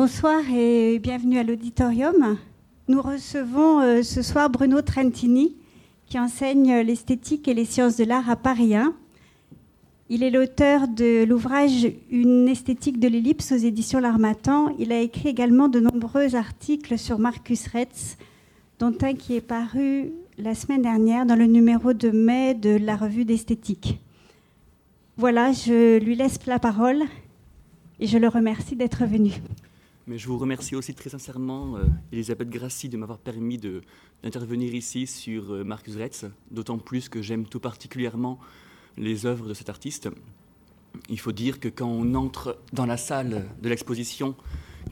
Bonsoir et bienvenue à l'auditorium. Nous recevons euh, ce soir Bruno Trentini, qui enseigne l'esthétique et les sciences de l'art à Paris 1. Il est l'auteur de l'ouvrage Une esthétique de l'ellipse aux éditions L'Armatan. Il a écrit également de nombreux articles sur Marcus Retz, dont un qui est paru la semaine dernière dans le numéro de mai de la revue d'esthétique. Voilà, je lui laisse la parole et je le remercie d'être venu. Mais je vous remercie aussi très sincèrement, euh, Elisabeth Grassi, de m'avoir permis d'intervenir ici sur euh, Marcus Retz, d'autant plus que j'aime tout particulièrement les œuvres de cet artiste. Il faut dire que quand on entre dans la salle de l'exposition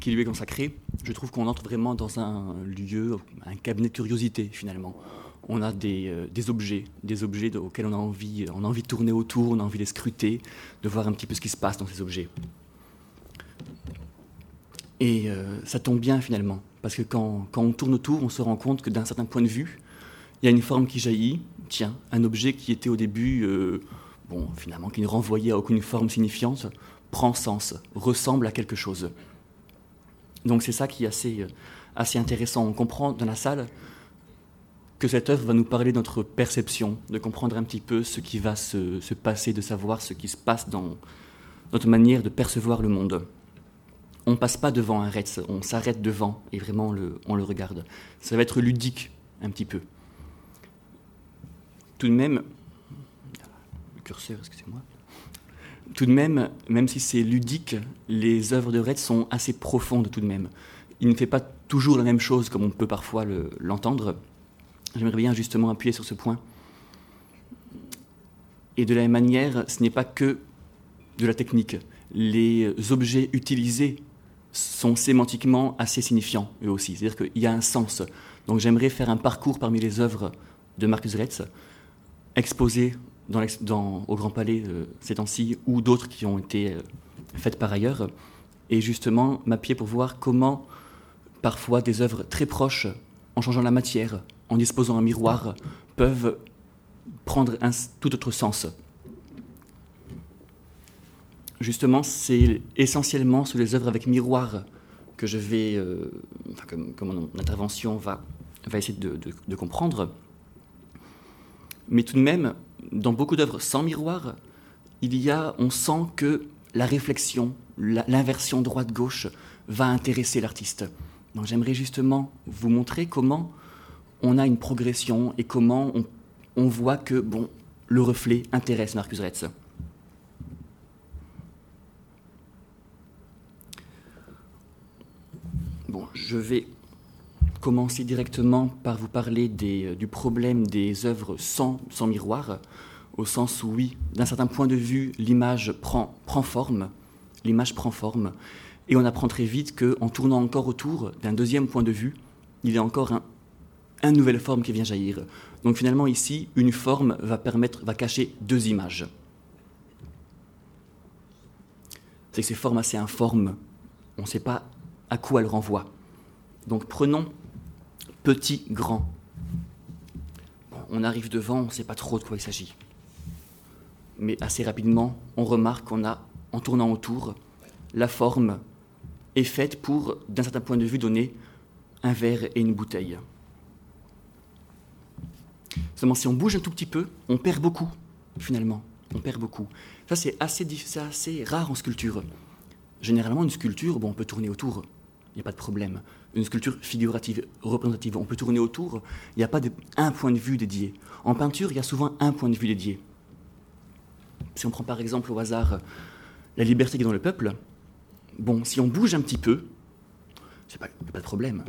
qui lui est consacrée, je trouve qu'on entre vraiment dans un lieu, un cabinet de curiosité finalement. On a des, euh, objets, des objets auxquels on a, envie, on a envie de tourner autour, on a envie de les scruter, de voir un petit peu ce qui se passe dans ces objets. Et euh, ça tombe bien finalement, parce que quand, on tourne autour, on se rend compte que d'un certain point de vue, il y a une forme qui jaillit. Tiens, un objet qui était au début, euh, bon, finalement, qui ne renvoyait à aucune forme signifiante, prend sens, ressemble à quelque chose. Donc c'est ça qui est assez, euh, assez intéressant. On comprend dans la salle que cette œuvre va nous parler de notre perception, de comprendre un petit peu ce qui va se, se passer, de savoir ce qui se passe dans notre manière de percevoir le monde on passe pas devant un Retz, on s'arrête devant et vraiment on le regarde. Ça va être ludique un petit peu. Tout de même, curseur, excusez-moi. Tout de même, même si c'est ludique, les œuvres de Retz sont assez profondes tout de même. Il ne fait pas toujours la même chose comme on peut parfois l'entendre. J'aimerais bien justement appuyer sur ce point. Et de la même manière, ce n'est pas que de la technique. Les objets utilisés sont sémantiquement assez signifiants, eux aussi. C'est-à-dire qu'il y a un sens. Donc j'aimerais faire un parcours parmi les œuvres de Marcus Retz, exposées au Grand Palais euh, ces temps-ci, ou d'autres qui ont été euh, faites par ailleurs, et justement m'appuyer pour voir comment parfois des œuvres très proches, en changeant la matière, en disposant un miroir, peuvent prendre un tout autre sens justement, c'est essentiellement sur les œuvres avec miroir que je vais, euh, que, mon intervention va, va essayer de, comprendre. Mais tout de même, dans beaucoup d'œuvres sans miroir, il y a, on sent que la réflexion, l'inversion droite-gauche va intéresser l'artiste. Donc j'aimerais justement vous montrer comment on a une progression et comment on, on voit que bon, le reflet intéresse Marcus Retz. Je vais commencer directement par vous parler euh, du problème des œuvres sans, miroir, au sens où, oui, d'un certain point de vue, l'image prend, forme, l'image prend forme, et on apprend très vite qu'en tournant encore autour d'un deuxième point de vue, il y a encore un, une nouvelle forme qui vient jaillir. Donc finalement ici, une forme va permettre, va cacher deux images. C'est que ces formes assez informes, on ne sait pas à quoi elles renvoient. Donc prenons petit, grand. on arrive devant, on ne sait pas trop de quoi il s'agit. Mais assez rapidement, on remarque qu'on a, en tournant autour, la forme est faite pour, d'un certain point de vue, donner un verre et une bouteille. Seulement, si on bouge un tout petit peu, on perd beaucoup, finalement. On perd beaucoup. Ça, c'est assez, assez rare en sculpture. Généralement, une sculpture, on peut tourner autour, il n'y a pas de problème une sculpture figurative, représentative. On peut tourner autour, il n'y a pas un point de vue dédié. En peinture, il y a souvent un point de vue dédié. Si on prend par exemple au hasard la liberté qui est dans le peuple, bon, si on bouge un petit peu, c'est pas, pas de problème.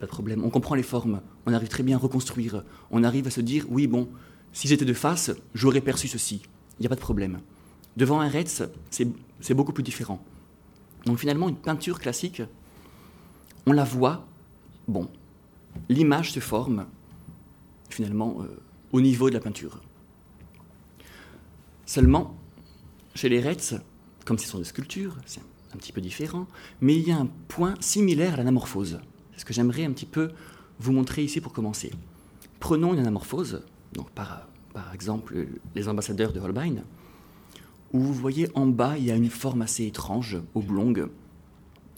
Pas de problème. On comprend les formes, on arrive très bien à reconstruire, on arrive à se dire, oui, bon, si j'étais de face, j'aurais perçu ceci. Il n'y a pas de problème. Devant un Retz, c'est beaucoup plus différent. Donc finalement, une peinture classique, on la voit, bon, l'image se forme finalement euh, au niveau de la peinture. Seulement, chez les Retz, comme ce sont des sculptures, c'est un petit peu différent, mais il y a un point similaire à l'anamorphose. C'est ce que j'aimerais un petit peu vous montrer ici pour commencer. Prenons une anamorphose, par, par exemple les ambassadeurs de Holbein, où vous voyez en bas, il y a une forme assez étrange, oblongue,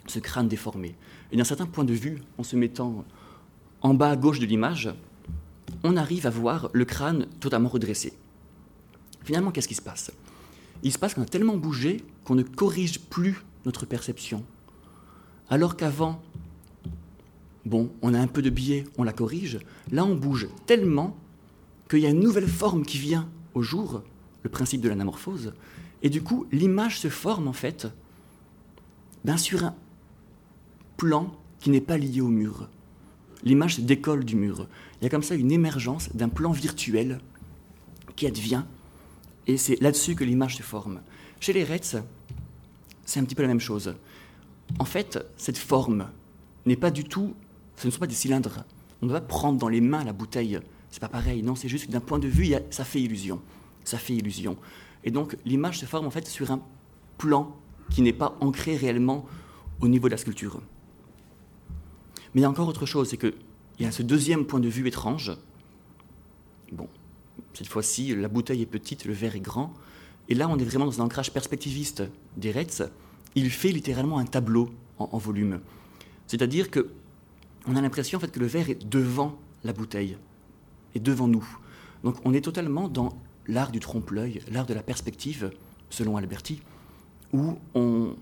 ce crâne déformé. Et d'un certain point de vue, en se mettant en bas à gauche de l'image, on arrive à voir le crâne totalement redressé. Finalement, qu'est-ce qui se passe? Il se passe qu'on a tellement bougé qu'on ne corrige plus notre perception. Alors qu'avant, bon, on a un peu de biais, on la corrige. Là, on bouge tellement qu'il y a une nouvelle forme qui vient au jour, le principe de l'anamorphose. Et du coup, l'image se forme en fait ben, sur un plan qui n'est pas lié au mur. L'image se décolle du mur. Il y a comme ça une émergence d'un plan virtuel qui advient, et c'est là-dessus que l'image se forme. Chez les Reds, c'est un petit peu la même chose. En fait, cette forme n'est pas du tout, ce ne sont pas des cylindres. On ne va pas prendre dans les mains la bouteille. C'est pas pareil. Non, c'est juste que d'un point de vue, ça fait illusion. Ça fait illusion. Et donc, l'image se forme en fait sur un plan qui n'est pas ancré réellement au niveau de la sculpture. Mais il y a encore autre chose, c'est qu'il y a ce deuxième point de vue étrange. Bon, cette fois-ci, la bouteille est petite, le verre est grand. Et là, on est vraiment dans un ancrage perspectiviste des Retz. Il fait littéralement un tableau en, volume. C'est-à-dire que on a l'impression en fait, que le verre est devant la bouteille, et devant nous. Donc on est totalement dans l'art du trompe-l'œil, l'art de la perspective, selon Alberti, où on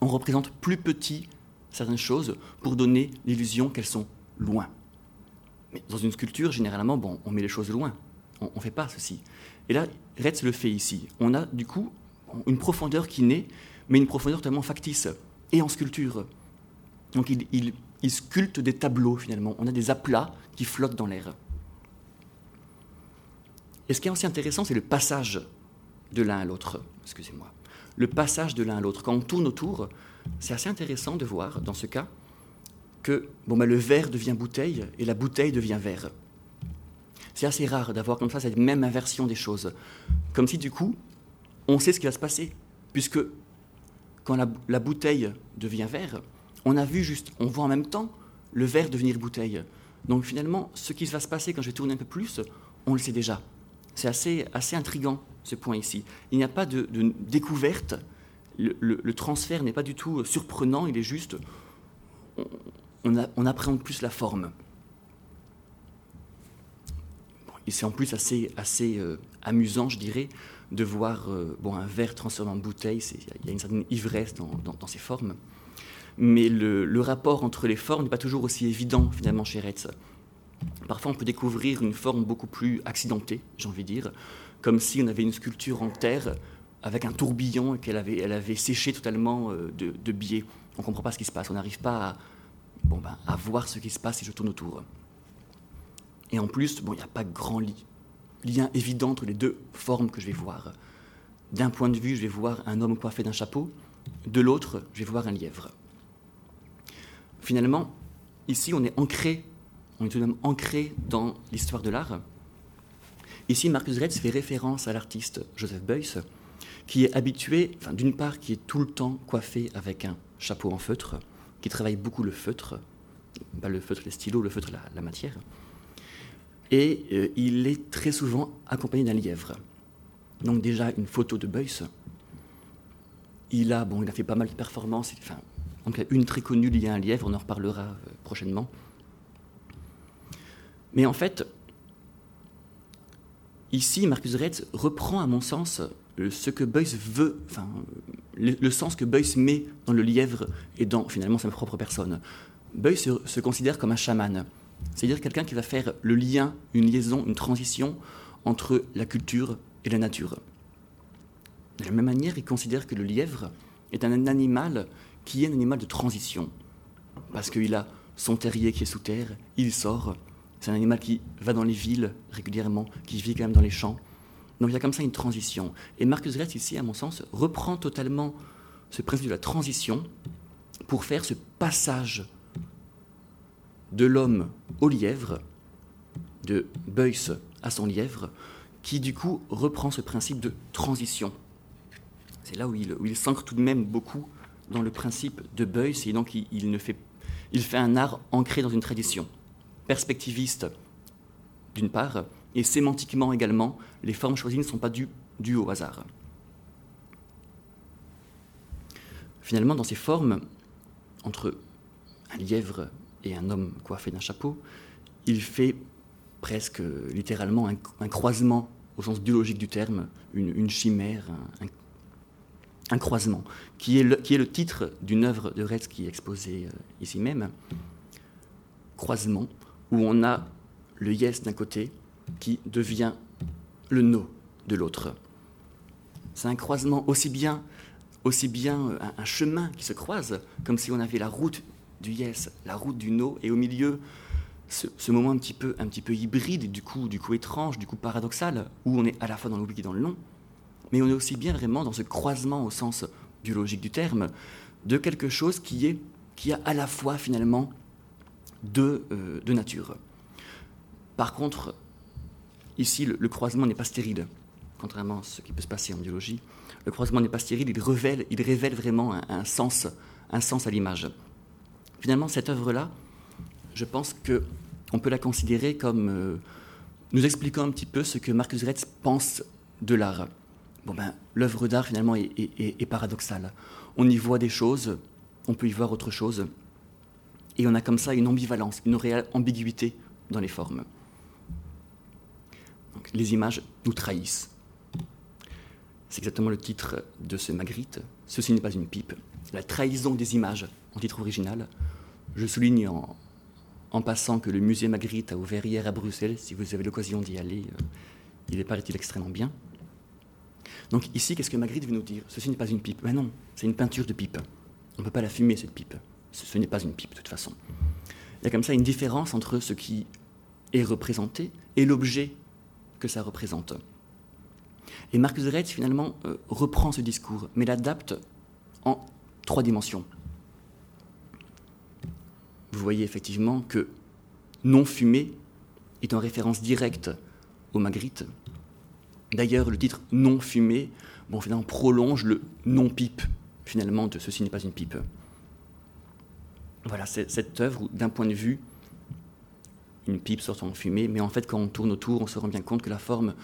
représente plus petit certaines choses pour donner l'illusion qu'elles sont loin. Mais dans une sculpture, généralement, bon, on met les choses loin. On ne fait pas ceci. Et là, Retz le fait ici. On a du coup une profondeur qui naît, mais une profondeur tellement factice, et en sculpture. Donc il, sculpte des tableaux finalement. On a des aplats qui flottent dans l'air. Et ce qui est aussi intéressant, c'est le passage de l'un à l'autre. Excusez-moi. Le passage de l'un à l'autre. Quand on tourne autour, c'est assez intéressant de voir, dans ce cas, que bon, bah, le verre devient bouteille et la bouteille devient verre. C'est assez rare d'avoir comme ça cette même inversion des choses. Comme si du coup, on sait ce qui va se passer. Puisque quand la, la bouteille devient verre, on a vu juste, on voit en même temps le verre devenir bouteille. Donc finalement, ce qui va se passer quand je vais tourner un peu plus, on le sait déjà. C'est assez, assez intrigant ce point ici. Il n'y a pas de, de découverte le, transfert n'est pas du tout surprenant, il est juste, on, on, appréhende plus la forme. c'est en plus assez, assez euh, amusant, je dirais, de voir euh, bon, un verre transformé en bouteille, il y a une certaine ivresse dans, ces formes. Mais le, rapport entre les formes n'est pas toujours aussi évident finalement chez Retz. Parfois, on peut découvrir une forme beaucoup plus accidentée, j'ai envie de dire, comme si on avait une sculpture en terre avec un tourbillon et qu'elle avait, elle avait séché totalement euh, de, biais. On ne comprend pas ce qui se passe. On n'arrive pas à, ben, voir ce qui se passe si je tourne autour. Et en plus, bon, il n'y a pas grand lien évident entre les deux formes que je vais voir. D'un point de vue, je vais voir un homme coiffé d'un chapeau. De l'autre, je vais voir un lièvre. Finalement, ici, on est ancré, on est tout de même ancré dans l'histoire de l'art. Ici, Marcus Retz fait référence à l'artiste Joseph Beuys, qui est habitué, enfin, d'une part, qui est tout le temps coiffé avec un chapeau en feutre, qui travaille beaucoup le feutre, le feutre, les stylos, le feutre, la, matière. Et euh, il est très souvent accompagné d'un lièvre. Donc déjà une photo de Beuys. Il a, bon, il a fait pas mal de performances. Enfin, donc une très connue liée à un lièvre, on en reparlera euh, prochainement. Mais en fait, ici, Marcus Retz reprend, à mon sens, ce que Beuys veut, le, sens que Beuys met dans le lièvre et dans finalement sa propre personne. Beuys se, considère comme un chaman, c'est-à-dire quelqu'un qui va faire le lien, une liaison, une transition entre la culture et la nature. De la même manière, il considère que le lièvre est un animal qui est un animal de transition, parce qu'il a son terrier qui est sous terre, il sort, c'est un animal qui va dans les villes régulièrement, qui vit quand même dans les champs, donc il y a comme ça une transition. Et Marcus Retz, ici, à mon sens, reprend totalement ce principe de la transition pour faire ce passage de l'homme au lièvre, de Beuys à son lièvre, qui du coup reprend ce principe de transition. C'est là où il, où il s'ancre tout de même beaucoup dans le principe de Beuys, et donc il, ne fait, il fait un art ancré dans une tradition, perspectiviste d'une part, et sémantiquement également, les formes choisies ne sont pas dues, au hasard. Finalement, dans ces formes, entre un lièvre et un homme coiffé d'un chapeau, il fait presque littéralement un, croisement au sens biologique du terme, une, chimère, un, croisement, qui est, le, qui est, le, titre d'une œuvre de Retz qui est exposée euh, ici même. Croisement, où on a le yes d'un côté qui devient le no de l'autre. C'est un croisement aussi bien, aussi bien un, chemin qui se croise, comme si on avait la route du yes, la route du no, et au milieu, ce, moment un petit, peu, un petit peu hybride, du coup, du coup étrange, du coup paradoxal, où on est à la fois dans l'oubli et dans le non, mais on est aussi bien vraiment dans ce croisement au sens biologique du terme, de quelque chose qui, est, qui a à la fois finalement de, euh, de nature. Par contre, ici, le, croisement n'est pas stérile, contrairement à ce qui peut se passer en biologie. Le croisement n'est pas stérile, il révèle, il révèle vraiment un, sens, un sens à l'image. Finalement, cette œuvre-là, je pense qu'on peut la considérer comme euh, nous expliquant un petit peu ce que Marcus Retz pense de l'art. Bon ben, l'œuvre d'art finalement est, est, paradoxale. On y voit des choses, on peut y voir autre chose, et on a comme ça une ambivalence, une réelle ambiguïté dans les formes les images nous trahissent. C'est exactement le titre de ce Magritte. Ceci n'est pas une pipe. La trahison des images, en titre original. Je souligne en, passant que le musée Magritte a ouvert hier à Bruxelles. Si vous avez l'occasion d'y aller, euh, il est, paraît-il, extrêmement bien. Donc ici, qu'est-ce que Magritte veut nous dire? Ceci n'est pas une pipe. Mais non, c'est une peinture de pipe. On ne peut pas la fumer, cette pipe. ce n'est pas une pipe, de toute façon. Il y a comme ça une différence entre ce qui est représenté et l'objet que ça représente. Et Marcus Retz, finalement, euh, reprend ce discours, mais l'adapte en trois dimensions. Vous voyez effectivement que non fumé est en référence directe au Magritte. D'ailleurs, le titre non fumé, bon, finalement, prolonge le non pipe, finalement, de ceci n'est pas une pipe. Voilà, cette œuvre, d'un point de vue une pipe sortant en fumée, mais en fait quand on tourne autour, on se rend bien compte que la forme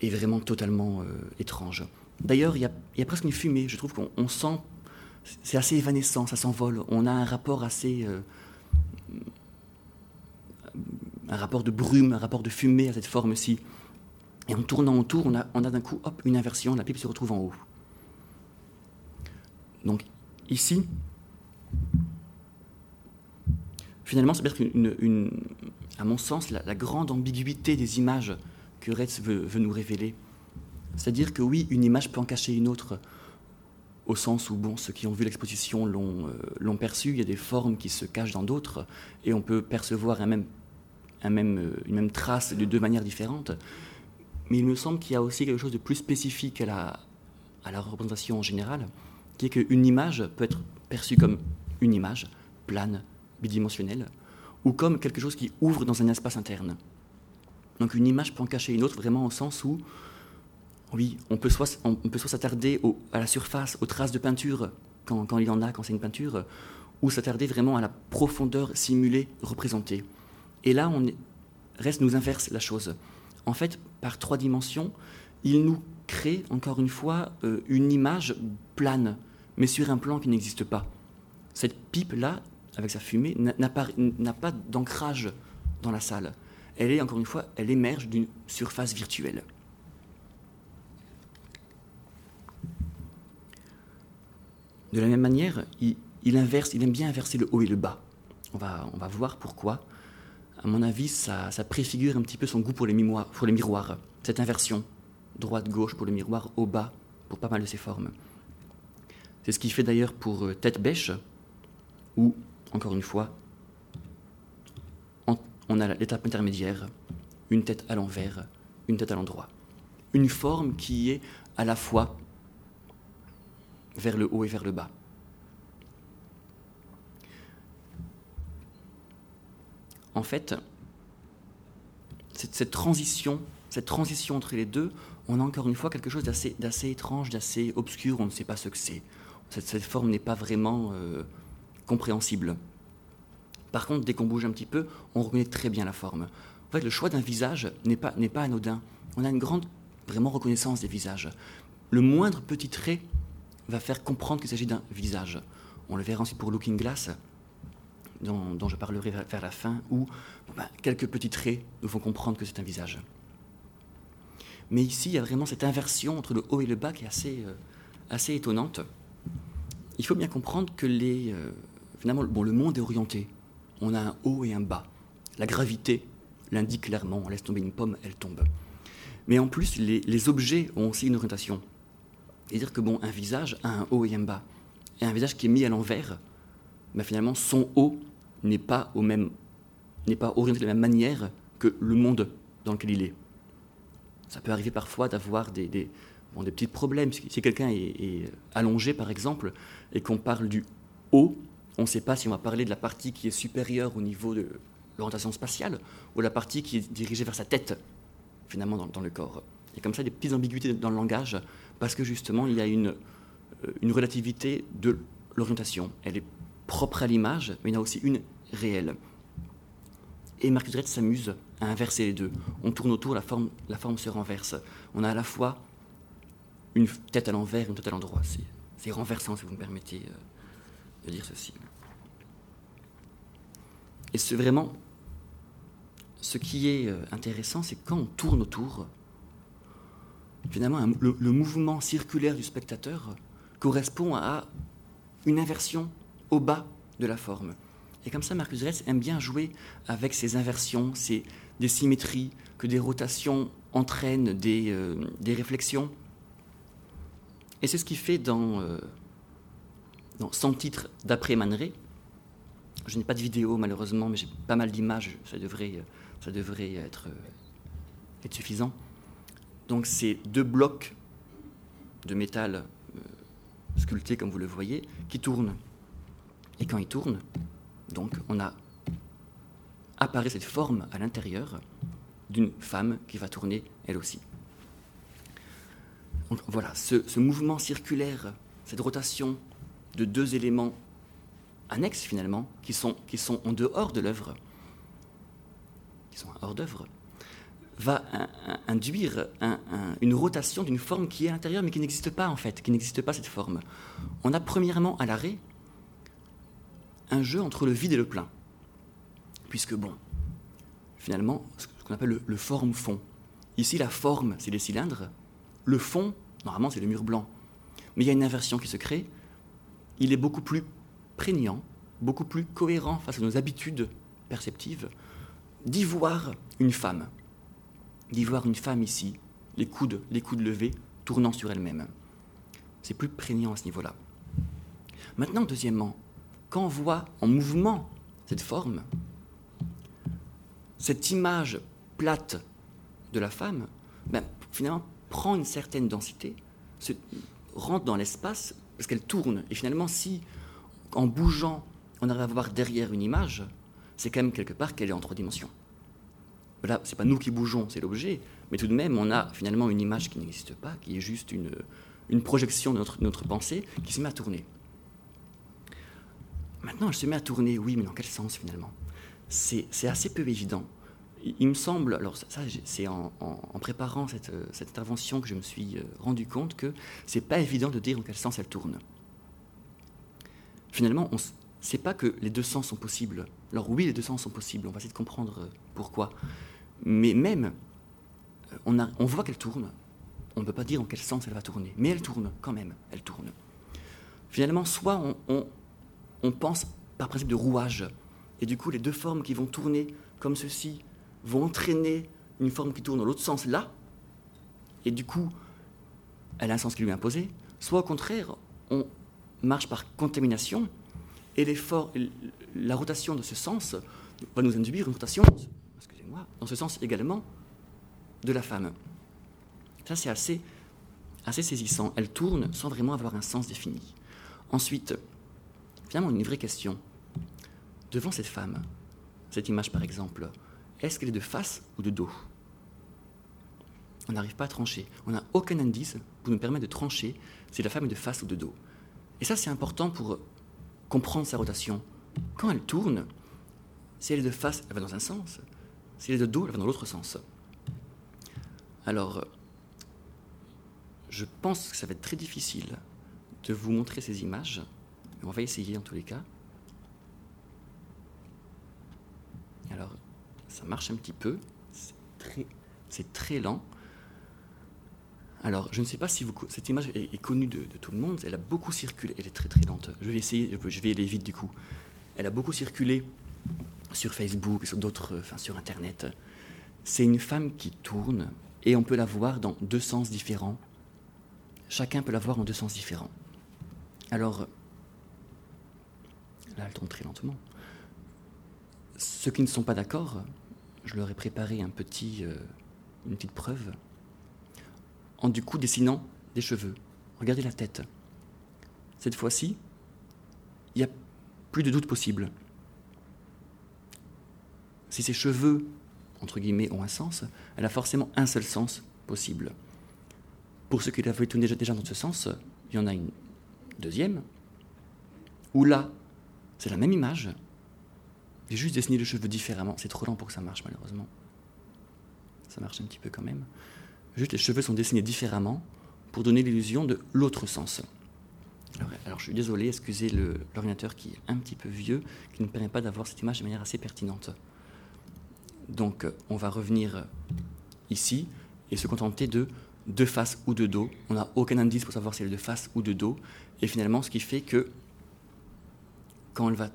est vraiment totalement euh, étrange. D'ailleurs, il y, a, presque une fumée, je trouve qu'on sent, c'est assez évanescent, ça s'envole, on a un rapport assez... Euh, un rapport de brume, un rapport de fumée à cette forme-ci. Et en tournant autour, on a, on a d'un coup, hop, une inversion, la pipe se retrouve en haut. Donc ici, finalement, c'est peut-être une, mon sens, la, grande ambiguïté des images que Retz veut, nous révéler. C'est-à-dire que oui, une image peut en cacher une autre, au sens où bon, ceux qui ont vu l'exposition l'ont euh, perçu, il y a des formes qui se cachent dans d'autres, et on peut percevoir un même, euh, une même trace de deux manières différentes. Mais il me semble qu'il y a aussi quelque chose de plus spécifique à la, à la représentation en général, qui est qu'une image peut être perçue comme une image, plane, bidimensionnel, ou comme quelque chose qui ouvre dans un espace interne. Donc une image peut en cacher une autre vraiment au sens où, oui, on peut soit, s'attarder à la surface, aux traces de peinture, quand, quand il y en a, quand c'est une peinture, ou s'attarder vraiment à la profondeur simulée, représentée. Et là, on reste nous inverse la chose. En fait, par trois dimensions, il nous crée, encore une fois, euh, une image plane, mais sur un plan qui n'existe pas. Cette pipe-là, avec sa fumée, n'a pas, d'ancrage dans la salle. Elle est, encore une fois, elle émerge d'une surface virtuelle. De la même manière, il, inverse, il aime bien inverser le haut et le bas. On va, on va voir pourquoi. À mon avis, ça, préfigure un petit peu son goût pour les, miroirs, pour les miroirs. Cette inversion, droite-gauche pour le miroir, haut-bas pour pas mal de ses formes. C'est ce qu'il fait d'ailleurs pour euh, Tête Bêche, où encore une fois, on a l'étape intermédiaire, une tête à l'envers, une tête à l'endroit. Une forme qui est à la fois vers le haut et vers le bas. En fait, cette, transition, cette transition entre les deux, on a encore une fois quelque chose d'assez étrange, d'assez obscur, on ne sait pas ce que c'est. Cette, forme n'est pas vraiment euh, compréhensible. Par contre, dès qu'on bouge un petit peu, on reconnaît très bien la forme. En fait, le choix d'un visage n'est pas, anodin. On a une grande vraiment reconnaissance des visages. Le moindre petit trait va faire comprendre qu'il s'agit d'un visage. On le verra ensuite pour Looking Glass, dont, je parlerai vers, la fin, où ben, quelques petits traits nous font comprendre que c'est un visage. Mais ici, il y a vraiment cette inversion entre le haut et le bas qui est assez, euh, étonnante. Il faut bien comprendre que les, euh, finalement, bon, le monde est orienté. On a un haut et un bas. La gravité l'indique clairement. On laisse tomber une pomme, elle tombe. Mais en plus, les, objets ont aussi une orientation. C'est-à-dire que bon, un visage a un haut et un bas. Et un visage qui est mis à l'envers, ben, finalement, son haut n'est pas, au même, n'est pas orienté de la même manière que le monde dans lequel il est. Ça peut arriver parfois d'avoir des, des, des petits problèmes. Si quelqu'un est, allongé, par exemple, et qu'on parle du haut, on ne sait pas si on va parler de la partie qui est supérieure au niveau de l'orientation spatiale ou la partie qui est dirigée vers sa tête, finalement, dans, le corps. Il y a comme ça des petites ambiguïtés dans le langage, parce que justement, il y a une, euh, relativité de l'orientation. Elle est propre à l'image, mais il y en a aussi une réelle. Et Marcus s'amuse à inverser les deux. On tourne autour, la forme, la forme se renverse. On a à la fois une tête à l'envers, une tête à l'endroit. C'est renversant, si vous me permettez euh, de dire ceci. Et c'est vraiment ce qui est euh, intéressant, c'est quand on tourne autour, finalement, le, mouvement circulaire du spectateur correspond à une inversion au bas de la forme. Et comme ça, Marcus Retz aime bien jouer avec ces inversions, ces, des symétries, que des rotations entraînent des, euh, des réflexions. Et c'est ce qu'il fait dans, euh, dans Sans titre d'après Maneret. Je n'ai pas de vidéo malheureusement, mais j'ai pas mal d'images, ça devrait, ça devrait être, euh, être suffisant. Donc c'est deux blocs de métal sculptés, comme vous le voyez, qui tournent. Et quand ils tournent, donc on a apparaît cette forme à l'intérieur d'une femme qui va tourner elle aussi. voilà, ce, mouvement circulaire, cette rotation de deux éléments annexes finalement, qui sont, qui sont en dehors de l'œuvre, qui sont hors d'œuvre, va induire une rotation d'une forme qui est à l'intérieur mais qui n'existe pas en fait, qui n'existe pas cette forme. On a premièrement à l'arrêt un jeu entre le vide et le plein. Puisque, bon, finalement, ce qu'on appelle le, forme-fond. Ici, la forme, c'est les cylindres. Le fond, normalement, c'est le mur blanc. Mais il y a une inversion qui se crée. Il est beaucoup plus prégnant, beaucoup plus cohérent face à nos habitudes perceptives d'y voir une femme. D'y voir une femme ici, les coudes, les coudes levés, tournant sur elle-même. C'est plus prégnant à ce niveau-là. Maintenant, deuxièmement, quand on voit en mouvement cette forme, cette image plate de la femme, ben, finalement, prend une certaine densité, se, rentre dans l'espace, parce qu'elle tourne. Et finalement, si, en bougeant, on arrive à voir derrière une image, c'est quand même quelque part qu'elle est en trois dimensions. Là, c'est pas nous qui bougeons, c'est l'objet, mais tout de même, on a finalement une image qui n'existe pas, qui est juste une, projection de notre, pensée qui se met à tourner. Maintenant, elle se met à tourner, oui, mais dans quel sens finalement? C'est assez peu évident. Il, me semble, alors ça, c'est en, préparant cette, intervention que je me suis euh, rendu compte que c'est pas évident de dire dans quel sens elle tourne. Finalement, on sait pas que les deux sens sont possibles. Alors oui, les deux sens sont possibles, on va essayer de comprendre euh, pourquoi. Mais même, euh, on voit qu'elle tourne, on ne peut pas dire dans quel sens elle va tourner, mais elle tourne quand même, elle tourne. Finalement, soit on, on pense par principe de rouage. Et du coup, les deux formes qui vont tourner comme ceci vont entraîner une forme qui tourne dans l'autre sens là. Et du coup, elle a un sens qui lui est imposé. Soit au contraire, on marche par contamination et la rotation de ce sens va nous induire une rotation, excusez-moi, dans ce sens également de la femme. Ça, c'est assez, assez saisissant. Elle tourne sans vraiment avoir un sens défini. Ensuite, finalement une vraie question. Devant cette femme, cette image par exemple, est-ce qu'elle est de face ou de dos? On n'arrive pas à trancher. On n'a aucun indice pour nous permettre de trancher si la femme est de face ou de dos. Et ça, c'est important pour comprendre sa rotation. Quand elle tourne, si elle est de face, elle va dans un sens. Si elle est de dos, elle va dans l'autre sens. Alors, je pense que ça va être très difficile de vous montrer ces images. On va essayer en tous les cas. Alors, ça marche un petit peu. C'est très, très lent. Alors, je ne sais pas si vous, cette image est, connue de, tout le monde. Elle a beaucoup circulé. Elle est très très lente. Je vais essayer. Je vais aller vite du coup. Elle a beaucoup circulé sur Facebook, sur d'autres, enfin sur Internet. C'est une femme qui tourne et on peut la voir dans deux sens différents. Chacun peut la voir en deux sens différents. Alors, là, elle tourne très lentement. Ceux qui ne sont pas d'accord, je leur ai préparé un petit, euh, une petite preuve en du coup dessinant des cheveux. Regardez la tête. Cette fois-ci, il n'y a plus de doute possible. Si ces cheveux, entre guillemets, ont un sens, elle a forcément un seul sens possible. Pour ceux qui l'avaient tourné déjà dans ce sens, il y en a une deuxième, où là, c'est la même image, j'ai juste dessiné les cheveux différemment. C'est trop lent pour que ça marche, malheureusement. Ça marche un petit peu quand même. Juste les cheveux sont dessinés différemment pour donner l'illusion de l'autre sens. Alors, je suis désolé, excusez l'ordinateur qui est un petit peu vieux, qui ne permet pas d'avoir cette image de manière assez pertinente. Donc on va revenir ici et se contenter de de face ou de dos. On n'a aucun indice pour savoir si elle est de face ou de dos. Et finalement, ce qui fait que quand elle va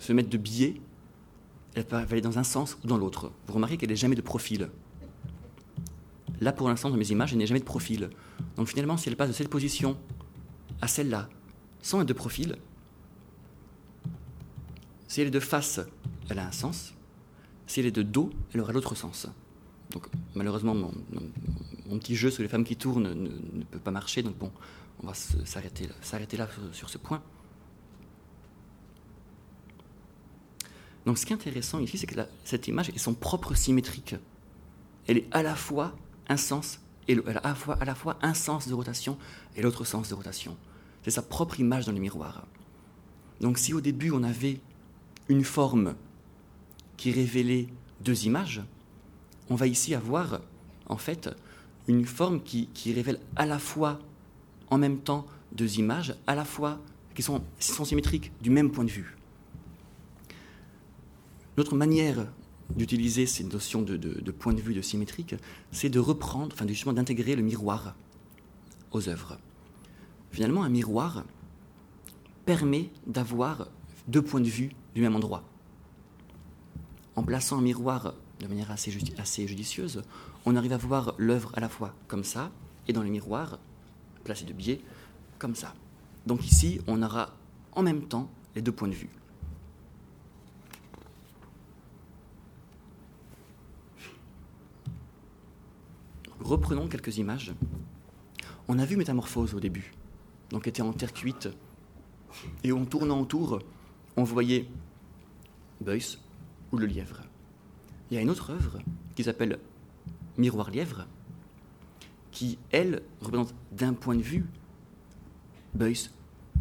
se mettre de biais, elle va aller dans un sens ou dans l'autre. Vous remarquez qu'elle n'est jamais de profil. Là, pour l'instant, dans mes images, elle n'est jamais de profil. Donc finalement, si elle passe de cette position à celle-là, sans être de profil, si elle est de face, elle a un sens. Si elle est de dos, elle aura l'autre sens. Donc malheureusement, mon, petit jeu sur les femmes qui tournent ne, peut pas marcher. Donc bon, on va s'arrêter là, s'arrêter là sur, ce point. Donc ce qui est intéressant ici, c'est que cette image est son propre symétrique. Elle est à la fois un sens et à la fois, à la fois un sens de rotation et l'autre sens de rotation. C'est sa propre image dans le miroir. Donc si au début on avait une forme qui révélait deux images, on va ici avoir en fait une forme qui, révèle à la fois en même temps deux images, à la fois qui sont, sont symétriques du même point de vue. Notre manière d'utiliser ces notions de, point de vue de symétrique, c'est de reprendre, enfin justement d'intégrer le miroir aux œuvres. Finalement, un miroir permet d'avoir deux points de vue du même endroit. En plaçant un miroir de manière assez, assez judicieuse, on arrive à voir l'œuvre à la fois comme ça, et dans le miroir, placé de biais, comme ça. Donc ici, on aura en même temps les deux points de vue. Reprenons quelques images. On a vu Métamorphose au début, donc était en terre cuite, et en tournant autour, on voyait Beuys ou le lièvre. Il y a une autre œuvre qui s'appelle Miroir lièvre, qui, elle, représente d'un point de vue Beuys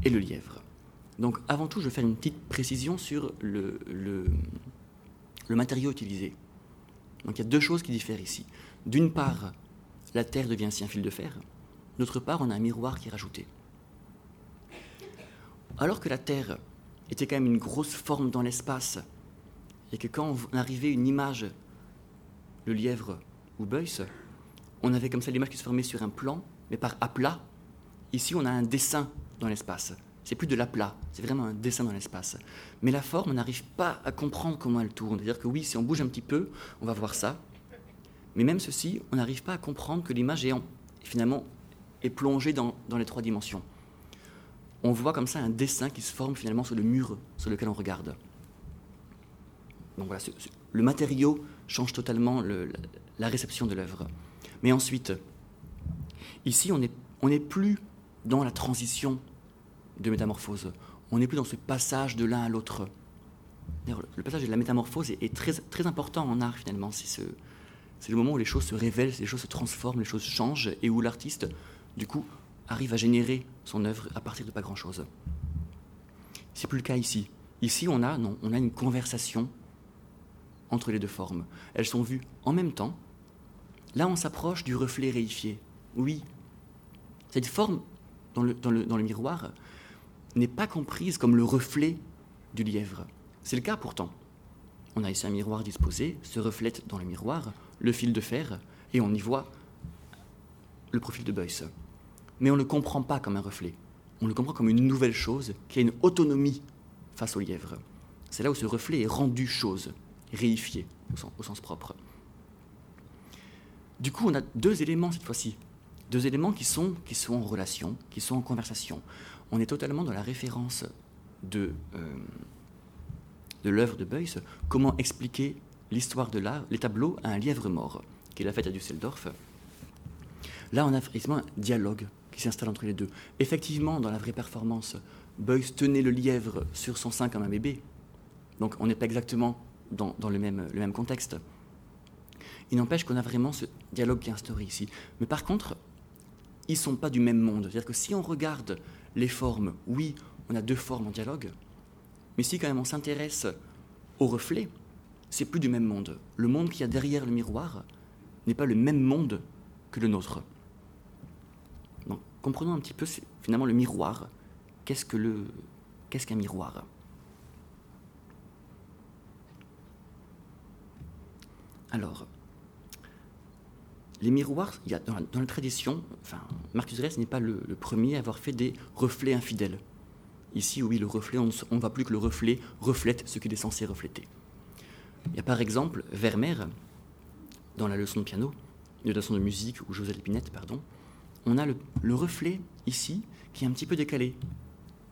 et le lièvre. Donc avant tout, je vais faire une petite précision sur le, le, le matériau utilisé. Donc il y a deux choses qui diffèrent ici. D'une part, la Terre devient ainsi un fil de fer. D'autre part, on a un miroir qui est rajouté. Alors que la Terre était quand même une grosse forme dans l'espace, et que quand on arrivait une image, le lièvre ou Beuys, on avait comme ça l'image qui se formait sur un plan, mais par aplat. Ici, on a un dessin dans l'espace. C'est plus de l'aplat, c'est vraiment un dessin dans l'espace. Mais la forme, on n'arrive pas à comprendre comment elle tourne. C'est-à-dire que oui, si on bouge un petit peu, on va voir ça. Mais même ceci, on n'arrive pas à comprendre que l'image est finalement est plongée dans, les trois dimensions. On voit comme ça un dessin qui se forme finalement sur le mur sur lequel on regarde. Donc voilà, le matériau change totalement la réception de l'œuvre. Mais ensuite, ici, on n'est plus dans la transition de métamorphose. On n'est plus dans ce passage de l'un à l'autre. Le passage de la métamorphose est, très, très important en art, finalement. C'est ce, c'est le moment où les choses se révèlent, les choses se transforment, les choses changent, et où l'artiste, du coup, arrive à générer son œuvre à partir de pas grand-chose. C'est plus le cas ici. Ici, on a, non, on a une conversation entre les deux formes. Elles sont vues en même temps. Là, on s'approche du reflet réifié. Oui, cette forme dans le, dans le miroir n'est pas comprise comme le reflet du lièvre. C'est le cas pourtant. On a ici un miroir disposé, se reflète dans le miroir le fil de fer, et on y voit le profil de Beuys. Mais on ne le comprend pas comme un reflet. On le comprend comme une nouvelle chose qui a une autonomie face au lièvre. C'est là où ce reflet est rendu chose, réifié au sens, propre. Du coup, on a deux éléments cette fois-ci. Deux éléments qui sont, qui sont en relation, qui sont en conversation. On est totalement dans la référence de, euh, de l'œuvre de Beuys, comment expliquer l'histoire de l'art, les tableaux à un lièvre mort, qu'il a fait à Düsseldorf. Là, on a effectivement un dialogue qui s'installe entre les deux. Effectivement, dans la vraie performance, Beuys tenait le lièvre sur son sein comme un bébé. Donc on n'est pas exactement dans, le, même, le même contexte. Il n'empêche qu'on a vraiment ce dialogue qui est instauré ici. Mais par contre, ils ne sont pas du même monde. C'est-à-dire que si on regarde les formes, oui, on a deux formes en dialogue, mais si quand même on s'intéresse au reflet, c'est plus du même monde. Le monde qu'il y a derrière le miroir n'est pas le même monde que le nôtre. Donc, comprenons un petit peu finalement le miroir. Qu'est-ce qu'un miroir? Alors, les miroirs, il y a dans, la, tradition, Marcus Aurèle n'est pas le, premier à avoir fait des reflets infidèles. Ici, oui, le reflet, on ne voit plus que le reflet reflète ce qu'il est censé refléter. Il y a par exemple Vermeer, dans la leçon de piano, de leçon de musique, ou José Lépinette, pardon, on a le, reflet ici qui est un petit peu décalé.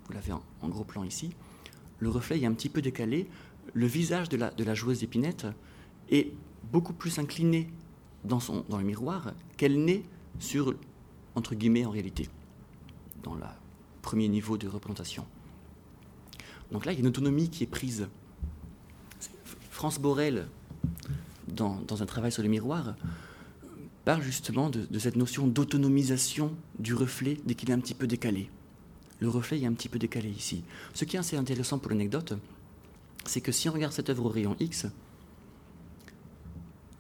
Vous l'avez en, gros plan ici. Le reflet est un petit peu décalé. Le visage de la, de la joueuse d'épinette est beaucoup plus inclinée dans, son, dans le miroir qu'elle n'est sur, entre guillemets, en réalité, dans le premier niveau de représentation. Donc là, il y a une autonomie qui est prise. France Borel, dans, un travail sur le miroir, parle justement de, de cette notion d'autonomisation du reflet dès qu'il est un petit peu décalé. Le reflet est un petit peu décalé ici. Ce qui est assez intéressant pour l'anecdote, c'est que si on regarde cette œuvre au rayon X,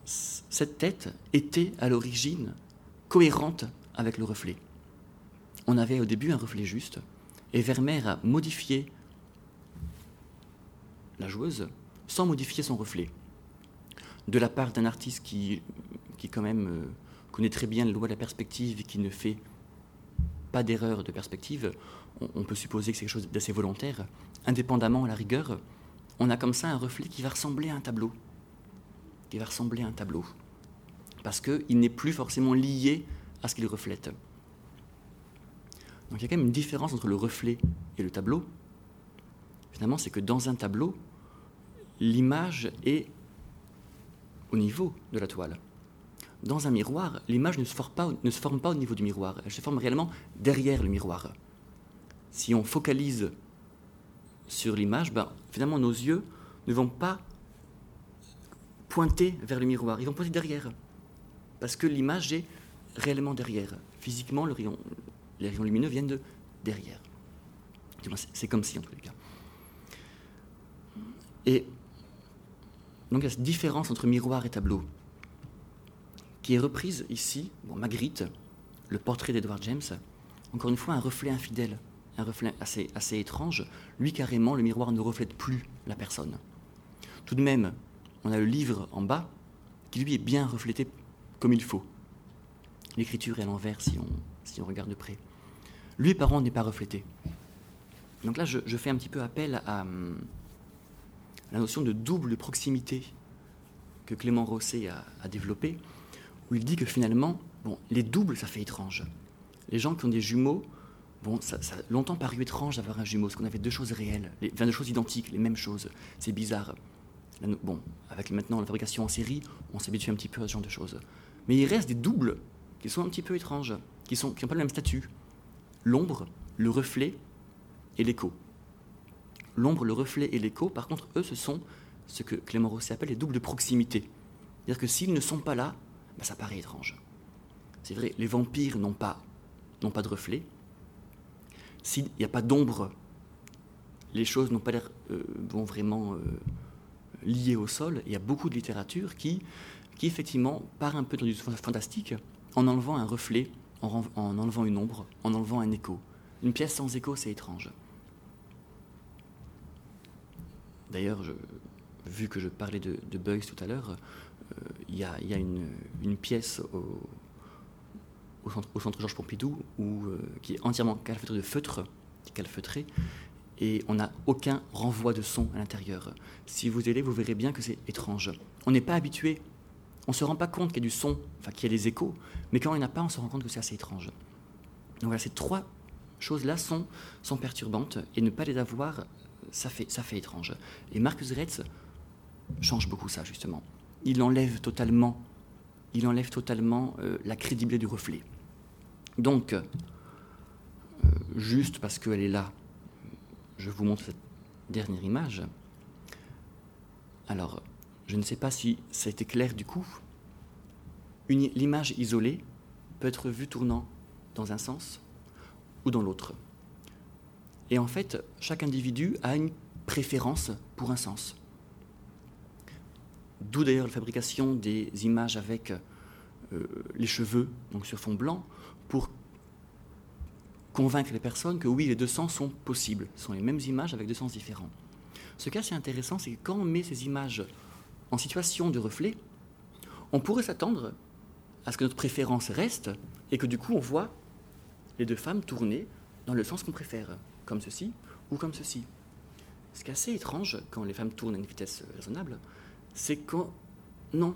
cette tête était à l'origine cohérente avec le reflet. On avait au début un reflet juste, et Vermeer a modifié la joueuse sans modifier son reflet. De la part d'un artiste qui, quand même euh, connaît très bien le loi de la perspective et qui ne fait pas d'erreur de perspective, on, on, peut supposer que c'est quelque chose d'assez volontaire. Indépendamment à la rigueur, on a comme ça un reflet qui va ressembler à un tableau qui va ressembler à un tableau. Parce qu'il n'est plus forcément lié à ce qu'il reflète. Donc il y a quand même une différence entre le reflet et le tableau. Finalement, c'est que dans un tableau, l'image est au niveau de la toile. Dans un miroir, l'image ne, se forme pas, au niveau du miroir, elle se forme réellement derrière le miroir. Si on focalise sur l'image, ben, finalement nos yeux ne vont pas pointer vers le miroir, ils vont pointer derrière. Parce que l'image est réellement derrière. Physiquement, les rayons lumineux viennent de derrière. C'est comme si, en tous les cas. Donc il y a cette différence entre miroir et tableau, qui est reprise ici, bon, Magritte, le portrait d'Edward James, encore une fois un reflet infidèle, un reflet assez, étrange. Lui, carrément, le miroir ne reflète plus la personne. Tout de même, on a le livre en bas qui lui est bien reflété comme il faut. L'écriture est à l'envers si on, si on regarde de près. Lui, par contre, n'est pas reflété. Donc là, je, fais un petit peu appel à, la notion de double proximité que Clément Rosset a, développée, où il dit que finalement, bon, les doubles, ça fait étrange. Les gens qui ont des jumeaux, bon, ça, a longtemps paru étrange d'avoir un jumeau, parce qu'on avait deux choses réelles, les, deux choses identiques, les mêmes choses. C'est bizarre. Bon, avec maintenant la fabrication en série, on s'habitue un petit peu à ce genre de choses. Mais il reste des doubles qui sont un petit peu étranges, qui n'ont qui pas le même statut. L'ombre, le reflet et l'écho. L'ombre, le reflet et l'écho, par contre, eux, ce sont ce que Clément Rosset appelle les doubles de proximité. C'est-à-dire que s'ils ne sont pas là, ben, ça paraît étrange. C'est vrai, les vampires n'ont pas, n'ont pas de reflet. S'il n'y a pas d'ombre, les choses n'ont pas l'air euh, vraiment euh, lié au sol. Il y a beaucoup de littérature qui, qui effectivement part un peu dans du fantastique en enlevant un reflet en, enlevant une ombre, en enlevant un écho. Une pièce sans écho, c'est étrange. D'ailleurs, vu que je parlais de, de Beuys tout à l'heure, euh, il y, a, une, pièce au, centre, Georges Pompidou euh, qui est entièrement calfeutrée de feutre, calfeutré, et on n'a aucun renvoi de son à l'intérieur. Si vous allez, vous verrez bien que c'est étrange. On n'est pas habitué, on ne se rend pas compte qu'il y a du son, enfin qu'il y a des échos, mais quand il n'y en a pas, on se rend compte que c'est assez étrange. Donc voilà, ces trois choses-là sont, sont perturbantes, et ne pas les avoir, ça fait, ça fait étrange. Et Marcus Retz change beaucoup ça, justement. Il enlève totalement, il enlève totalement euh, la crédibilité du reflet. Donc, euh, juste parce qu'elle est là, je vous montre cette dernière image. Alors, je ne sais pas si ça a été clair du coup. L'image isolée peut être vue tournant dans un sens ou dans l'autre. Et en fait, chaque individu a une préférence pour un sens. D'où d'ailleurs la fabrication des images avec euh, les cheveux, donc sur fond blanc, pour convaincre les personnes que oui, les deux sens sont possibles. Ce sont les mêmes images avec deux sens différents. Ce cas, c'est intéressant, c'est que quand on met ces images en situation de reflet, on pourrait s'attendre à ce que notre préférence reste et que du coup, on voit les deux femmes tourner dans le sens qu'on préfère, comme ceci ou comme ceci. Ce qui est assez étrange quand les femmes tournent à une vitesse raisonnable, c'est que non,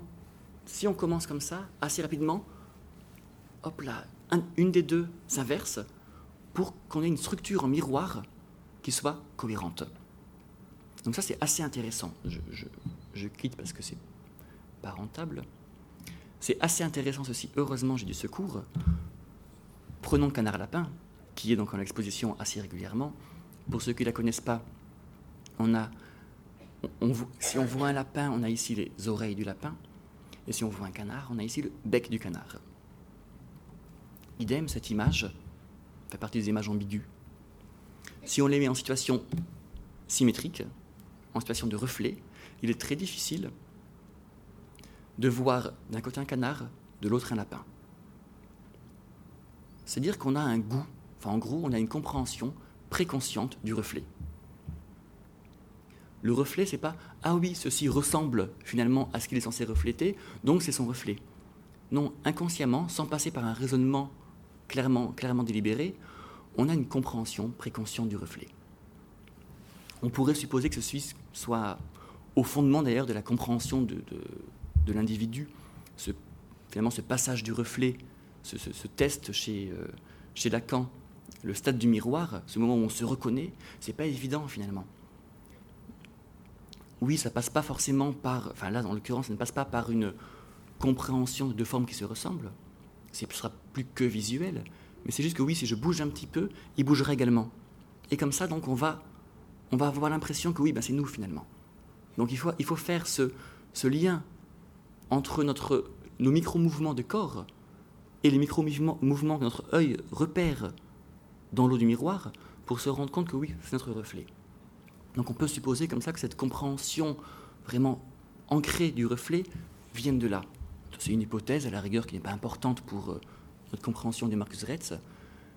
si on commence comme ça, assez rapidement, hop là, une des deux s'inverse, pour qu'on ait une structure en miroir qui soit cohérente. Donc ça, c'est assez intéressant. Je, quitte parce que c'est pas rentable. C'est assez intéressant ceci. Heureusement, j'ai du secours. Prenons Canard Lapin, qui est donc en exposition assez régulièrement. Pour ceux qui ne la connaissent pas, si on voit un lapin, on a ici les oreilles du lapin. Et si on voit un canard, on a ici le bec du canard. Idem, cette image fait partie des images ambiguës. Si on les met en situation symétrique, en situation de reflet, il est très difficile de voir d'un côté un canard, de l'autre un lapin. C'est-à-dire qu'on a un goût, en gros, on a une compréhension préconsciente du reflet. Le reflet, c'est pas ah oui, ceci ressemble finalement à ce qu'il est censé refléter, donc c'est son reflet. Non, inconsciemment, sans passer par un raisonnement clairement, délibéré, on a une compréhension préconsciente du reflet. On pourrait supposer que ceci soit au fondement d'ailleurs de la compréhension de, l'individu, ce, finalement ce passage du reflet, ce, test chez, euh, chez Lacan, le stade du miroir, ce moment où on se reconnaît, c'est pas évident finalement. Oui, ça passe pas forcément par, enfin là, dans l'occurrence, ça ne passe pas par une compréhension de deux formes qui se ressemblent, ce sera plus que visuel. Mais c'est juste que oui, si je bouge un petit peu, il bougera également. Et comme ça, donc, on va, on va avoir l'impression que oui, ben, c'est nous finalement. Donc il faut, il faut faire ce, ce lien entre notre, nos micro-mouvements de corps et les micro-mouvements que notre œil repère dans l'eau du miroir pour se rendre compte que oui, c'est notre reflet. Donc on peut supposer comme ça que cette compréhension vraiment ancrée du reflet vienne de là. C'est une hypothèse, à la rigueur, qui n'est pas importante pour euh, notre compréhension des Marcus Retz.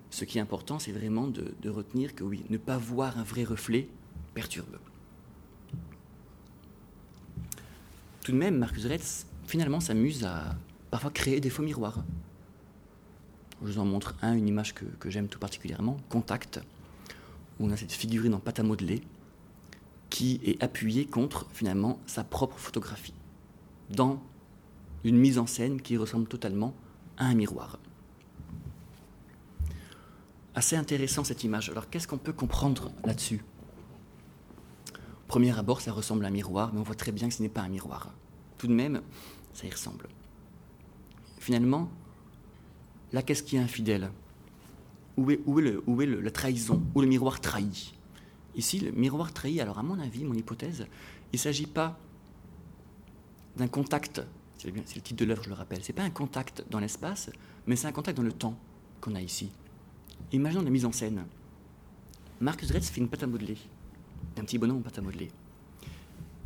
Ce qui est important, c'est vraiment de, retenir que oui, ne pas voir un vrai reflet perturbe. Tout de même, Marcus Retz, finalement, s'amuse à parfois créer des faux miroirs. Je vous en montre un, une image que, j'aime tout particulièrement, Contact, où on a cette figurine en pâte à modeler qui est appuyée contre, finalement, sa propre photographie, dans une mise en scène qui ressemble totalement à un miroir. Assez intéressant cette image. Alors qu'est-ce qu'on peut comprendre là-dessus? Premier abord, ça ressemble à un miroir, mais on voit très bien que ce n'est pas un miroir. Tout de même, ça y ressemble. Finalement, là, qu'est-ce qui est infidèle? Où est, est, est la trahison? Où le miroir trahit? Ici, le miroir trahit, alors à mon avis, mon hypothèse, il ne s'agit pas d'un contact c'est le titre de l'œuvre, je le rappelle. C'est pas un contact dans l'espace, mais c'est un contact dans le temps qu'on a ici. Imaginons la mise en scène. Marcus Retz fait une pâte à modeler, un petit bonhomme en pâte à modeler.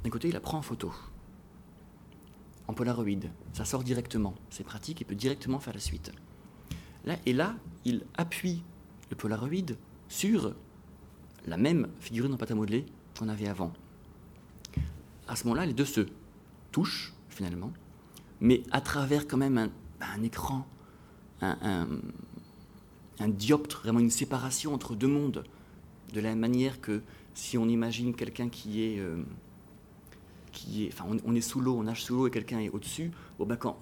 D'un côté, il la prend en photo, en polaroid. Ça sort directement. C'est pratique, il peut directement faire la suite. Là, et là, il appuie le Polaroid sur la même figurine en pâte à modeler qu'on avait avant. À ce moment-là, les deux se touchent, finalement, mais à travers quand même un, écran, un, dioptre, vraiment une séparation entre deux mondes, de la même manière que si on imagine quelqu'un qui est... Euh, qui est, enfin, on, est sous l'eau, on nage sous l'eau et quelqu'un est au-dessus, ben quand,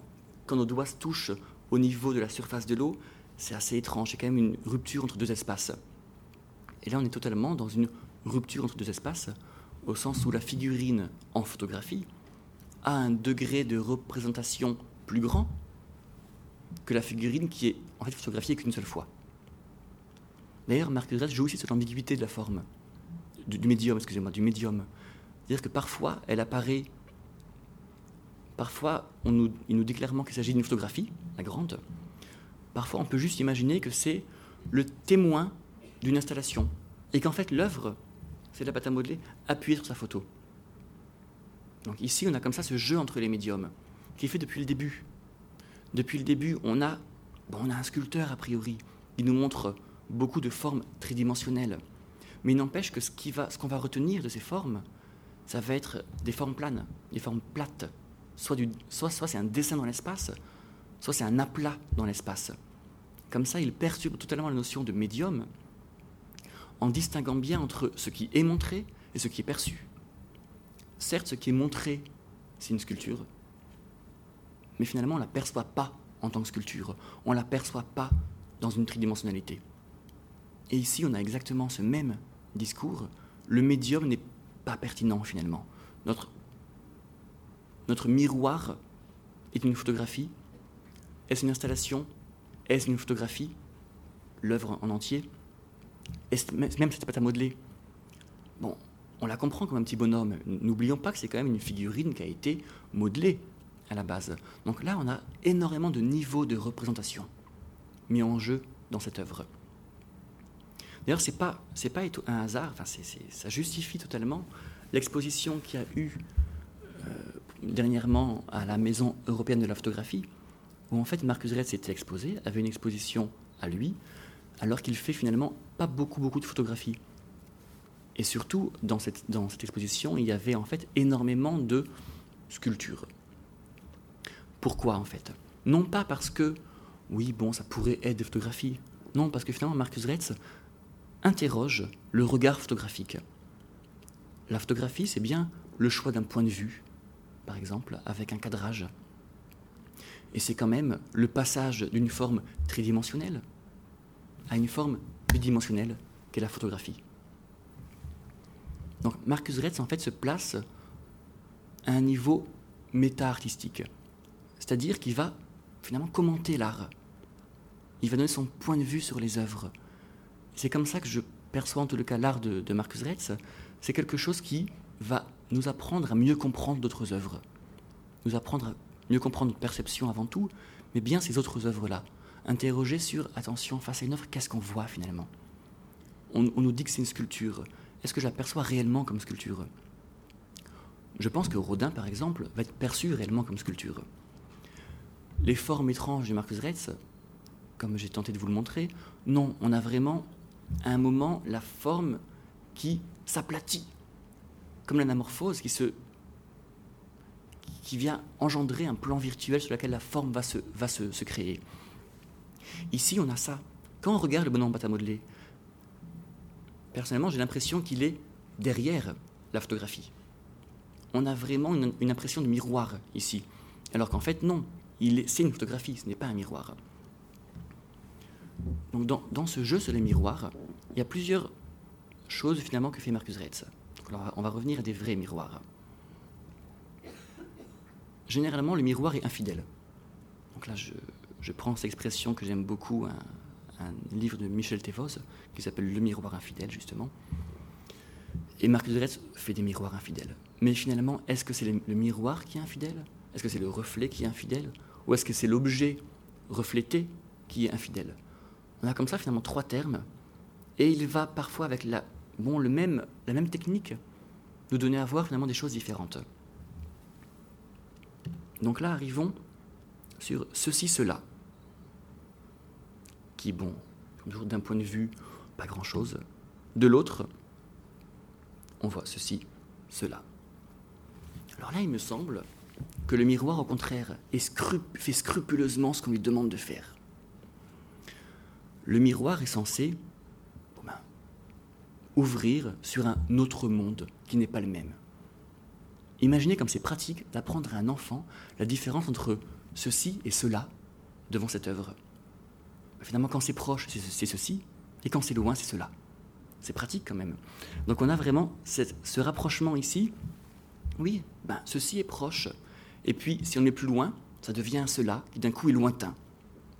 quand nos doigts se touchent au niveau de la surface de l'eau, c'est assez étrange. C'est quand même une rupture entre deux espaces. Et là, on est totalement dans une rupture entre deux espaces, au sens où la figurine en photographie a un degré de représentation plus grand que la figurine qui est en fait photographiée qu'une seule fois. D'ailleurs, Marcus joue aussi sur l'ambiguïté de la forme, du, médium, excusez-moi, du médium. C'est-à-dire que parfois, elle apparaît. Parfois, il nous dit clairement qu'il s'agit d'une photographie, la grande. Parfois, on peut juste imaginer que c'est le témoin d'une installation. Et qu'en fait, l'œuvre, c'est la pâte à modeler appuyée sur sa photo. Donc ici, on a comme ça ce jeu entre les médiums, qui est fait depuis le début. Depuis le début, on a, bon, on a un sculpteur, a priori. Il nous montre beaucoup de formes tridimensionnelles. Mais il n'empêche que ce qu'on va retenir de ces formes, ça va être des formes planes, des formes plates. Soit, c'est un dessin dans l'espace, soit c'est un aplat dans l'espace. Comme ça, il perturbe totalement la notion de médium, en distinguant bien entre ce qui est montré et ce qui est perçu. Certes, ce qui est montré, c'est une sculpture, mais finalement, on ne la perçoit pas en tant que sculpture, on ne la perçoit pas dans une tridimensionnalité. Et ici, on a exactement ce même discours. Le médium n'est pas pertinent finalement. Notre, notre miroir est une photographie. Est-ce une installation? Est-ce une photographie? L'œuvre en entier même cette pâte à modeler, bon, on la comprend comme un petit bonhomme. N'oublions pas que c'est quand même une figurine qui a été modelée à la base. Donc là, on a énormément de niveaux de représentation mis en jeu dans cette œuvre. D'ailleurs, c'est pas c'est pas un hasard. Enfin, ça justifie totalement l'exposition qu'il y a eu euh, dernièrement à la Maison européenne de la photographie, où en fait Marcus Retz était exposé, avait une exposition à lui, alors qu'il fait finalement pas beaucoup, beaucoup de photographies. Et surtout, dans cette, dans cette exposition, il y avait en fait énormément de sculptures. Pourquoi en fait? Non pas parce que, oui, bon, ça pourrait être des photographies. Non, parce que finalement, Marcus Retz interroge le regard photographique. La photographie, c'est bien le choix d'un point de vue, par exemple, avec un cadrage. Et c'est quand même le passage d'une forme tridimensionnelle, à une forme bidimensionnelle qu'est la photographie. Donc Marcus Retz en fait se place à un niveau méta-artistique, c'est-à-dire qu'il va finalement commenter l'art. Il va donner son point de vue sur les œuvres. C'est comme ça que je perçois en tout cas l'art de, de Marcus Retz. C'est quelque chose qui va nous apprendre à mieux comprendre d'autres œuvres, nous apprendre à mieux comprendre notre perception avant tout, mais bien ces autres œuvres-là. Interroger sur, attention, face à une œuvre, qu'est-ce qu'on voit finalement? On, nous dit que c'est une sculpture. Est-ce que je l'aperçois réellement comme sculpture? Je pense que Rodin, par exemple, va être perçu réellement comme sculpture. Les formes étranges de Marcus Retz, comme j'ai tenté de vous le montrer, non, on a vraiment à un moment la forme qui s'aplatit, comme l'anamorphose qui se qui vient engendrer un plan virtuel sur lequel la forme va se, va se créer. Ici, on a ça. Quand on regarde le bonhomme pâte à modeler, personnellement, j'ai l'impression qu'il est derrière la photographie. On a vraiment une, impression de miroir ici. Alors qu'en fait, non. C'est une photographie, ce n'est pas un miroir. Donc dans, ce jeu sur les miroirs, il y a plusieurs choses finalement que fait Marcus Retz. Alors, on va revenir à des vrais miroirs. Généralement, le miroir est infidèle. Donc là, je, prends cette expression que j'aime beaucoup, un, livre de Michel Tevos, qui s'appelle Le miroir infidèle, justement. Et Marc Retz fait des miroirs infidèles. Mais finalement, est-ce que c'est le, miroir qui est infidèle? Est-ce que c'est le reflet qui est infidèle? Ou est-ce que c'est l'objet reflété qui est infidèle? On a comme ça finalement trois termes, et il va parfois avec la, bon, la même technique nous donner à voir finalement des choses différentes. Donc là, arrivons sur ceci, cela. qui, bon, toujours d'un point de vue, pas grand-chose. De l'autre, on voit ceci, cela. Alors là, il me semble que le miroir, au contraire, fait scrupuleusement ce qu'on lui demande de faire. Le miroir est censé ouvrir sur un autre monde qui n'est pas le même. Imaginez comme c'est pratique d'apprendre à un enfant la différence entre ceci et cela devant cette œuvre. Finalement, quand c'est proche, c'est ceci, et quand c'est loin, c'est cela. C'est pratique quand même. Donc on a vraiment ce rapprochement ici. Oui, ben, ceci est proche. Et puis, si on est plus loin, ça devient cela, qui d'un coup est lointain.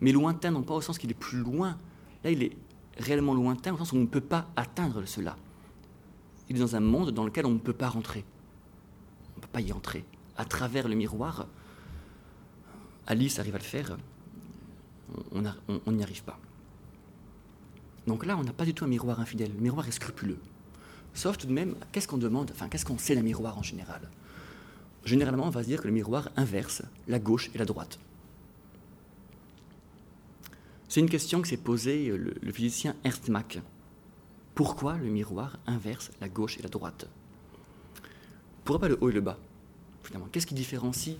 Mais lointain, non pas au sens qu'il est plus loin. Là, il est réellement lointain, au sens où on ne peut pas atteindre cela. Il est dans un monde dans lequel on ne peut pas rentrer. On ne peut pas y entrer. À travers le miroir, Alice arrive à le faire, on n'y arrive pas. Donc là, on n'a pas du tout un miroir infidèle. Le miroir est scrupuleux. Sauf tout de même, qu'est-ce qu'on demande Enfin, qu'est-ce qu'on sait d'un miroir en général? Généralement, on va se dire que le miroir inverse la gauche et la droite. C'est une question que s'est posée le, le, physicien Ernst Mach. Pourquoi le miroir inverse la gauche et la droite? Pourquoi pas le haut et le bas? Finalement, qu'est-ce qui différencie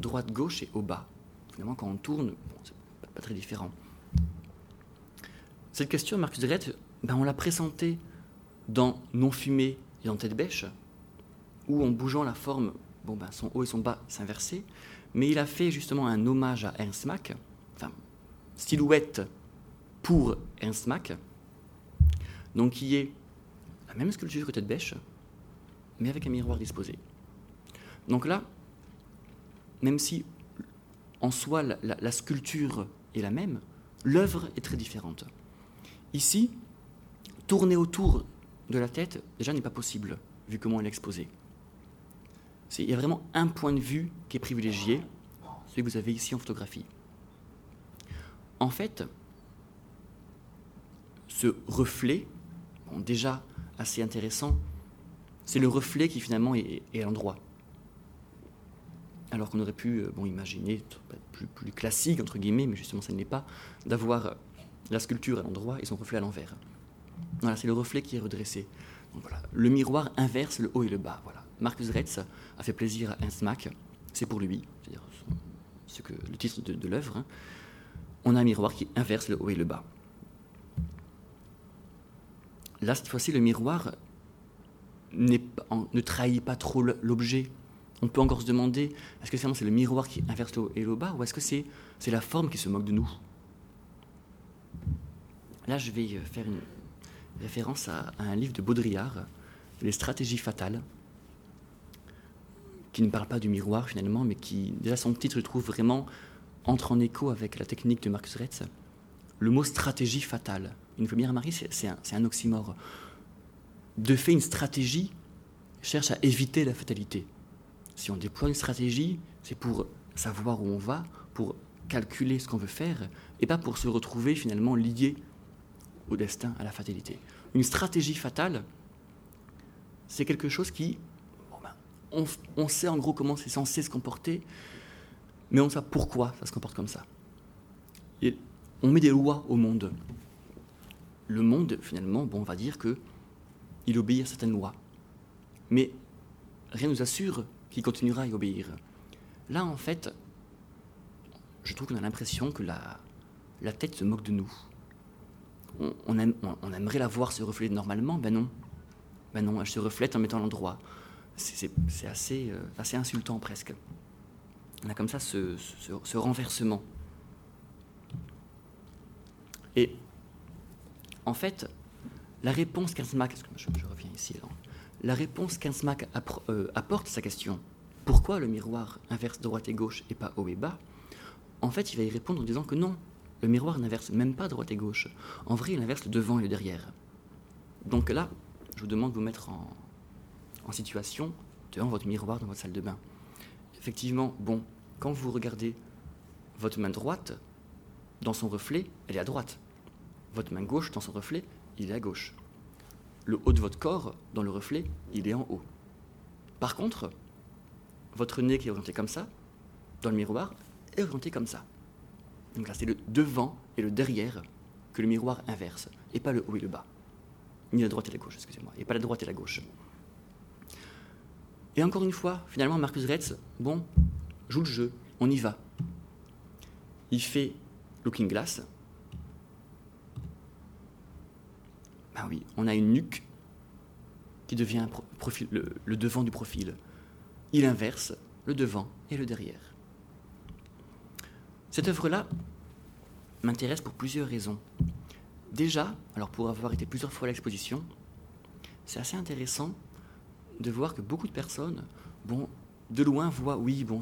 droite-gauche et haut-bas Finalement, quand on tourne, bon, c'est pas très différent. Cette question, Marcus Drette, ben on l'a présentée dans Non fumé et dans Tête bêche, où en bougeant la forme, bon ben son haut et son bas s'inversaient, mais il a fait justement un hommage à Ernst Mach, silhouette pour Ernst Mach, donc qui est la même sculpture que Tête bêche, mais avec un miroir disposé. Donc là, même si en soi la sculpture est la même, l'œuvre est très différente. Ici, tourner autour de la tête, déjà n'est pas possible, vu comment elle est exposée. Il y a vraiment un point de vue qui est privilégié, celui que vous avez ici en photographie. En fait, ce reflet, déjà assez intéressant, c'est le reflet qui finalement est, à l'endroit. Alors qu'on aurait pu euh, bon, imaginer, plus, classique, entre guillemets, mais justement ça ne l'est pas, d'avoir la sculpture à l'endroit et son reflet à l'envers. Voilà, c'est le reflet qui est redressé. le miroir inverse le haut et le bas. Voilà. Marcus Retz a fait plaisir à Ernst Mach, c'est pour lui, c'est-à-dire ce que, le titre de, l'œuvre. Hein. On a un miroir qui inverse le haut et le bas. Là, cette fois-ci, le miroir ne trahit pas trop l'objet. On peut encore se demander, est-ce que c'est le miroir qui inverse le haut et le bas, ou est-ce que c'est la forme qui se moque de nous? Là, je vais euh, faire une référence à, un livre de Baudrillard, Les stratégies fatales, qui ne parle pas du miroir finalement, mais qui, déjà son titre, je trouve vraiment entre en écho avec la technique de Marcus Retz. Le mot stratégie fatale, il faut bien c'est un, un oxymore. De fait, une stratégie cherche à éviter la fatalité. Si on déploie une stratégie, c'est pour savoir où on va, pour calculer ce qu'on veut faire, et pas pour se retrouver finalement lié au destin, à la fatalité. Une stratégie fatale, c'est quelque chose qui, ben, on, sait en gros comment c'est censé se comporter, mais on sait pourquoi ça se comporte comme ça. On met des lois au monde. Le monde, finalement, bon, on va dire que il obéit à certaines lois, mais rien ne nous assure qu'il continuera à y obéir. Là, en fait, je trouve qu'on a l'impression que la, la tête se moque de nous on, aimerait la voir se refléter normalement, ben non. Ben non, elle se reflète en mettant l'endroit. C'est euh, assez insultant presque. On a comme ça ce, renversement. Et en fait, la réponse qu'Ansmack, je, je, reviens ici, la réponse euh, apporte à sa question, pourquoi le miroir inverse droite et gauche et pas haut et bas, en fait, il va y répondre en disant que non, le miroir n'inverse même pas droite et gauche. En vrai, il inverse le devant et le derrière. Donc là, je vous demande de vous mettre en, situation devant votre miroir dans votre salle de bain. Effectivement, bon, quand vous regardez votre main droite, dans son reflet, elle est à droite. Votre main gauche, dans son reflet, il est à gauche. Le haut de votre corps, dans le reflet, il est en haut. Par contre, votre nez qui est orienté comme ça, dans le miroir, est orienté comme ça. Donc là, c'est le devant et le derrière que le miroir inverse, et pas le haut et le bas. Ni la droite et la gauche, excusez-moi, et pas la droite et la gauche. Et encore une fois, finalement, Marcus Retz, bon, joue le jeu, on y va. Il fait Looking Glass. Ben oui, on a une nuque qui devient le devant du profil. Il inverse le devant et le derrière. Cette œuvre-là m'intéresse pour plusieurs raisons. Déjà, alors pour avoir été plusieurs fois à l'exposition, c'est assez intéressant de voir que beaucoup de personnes, bon, de loin voient, oui, bon,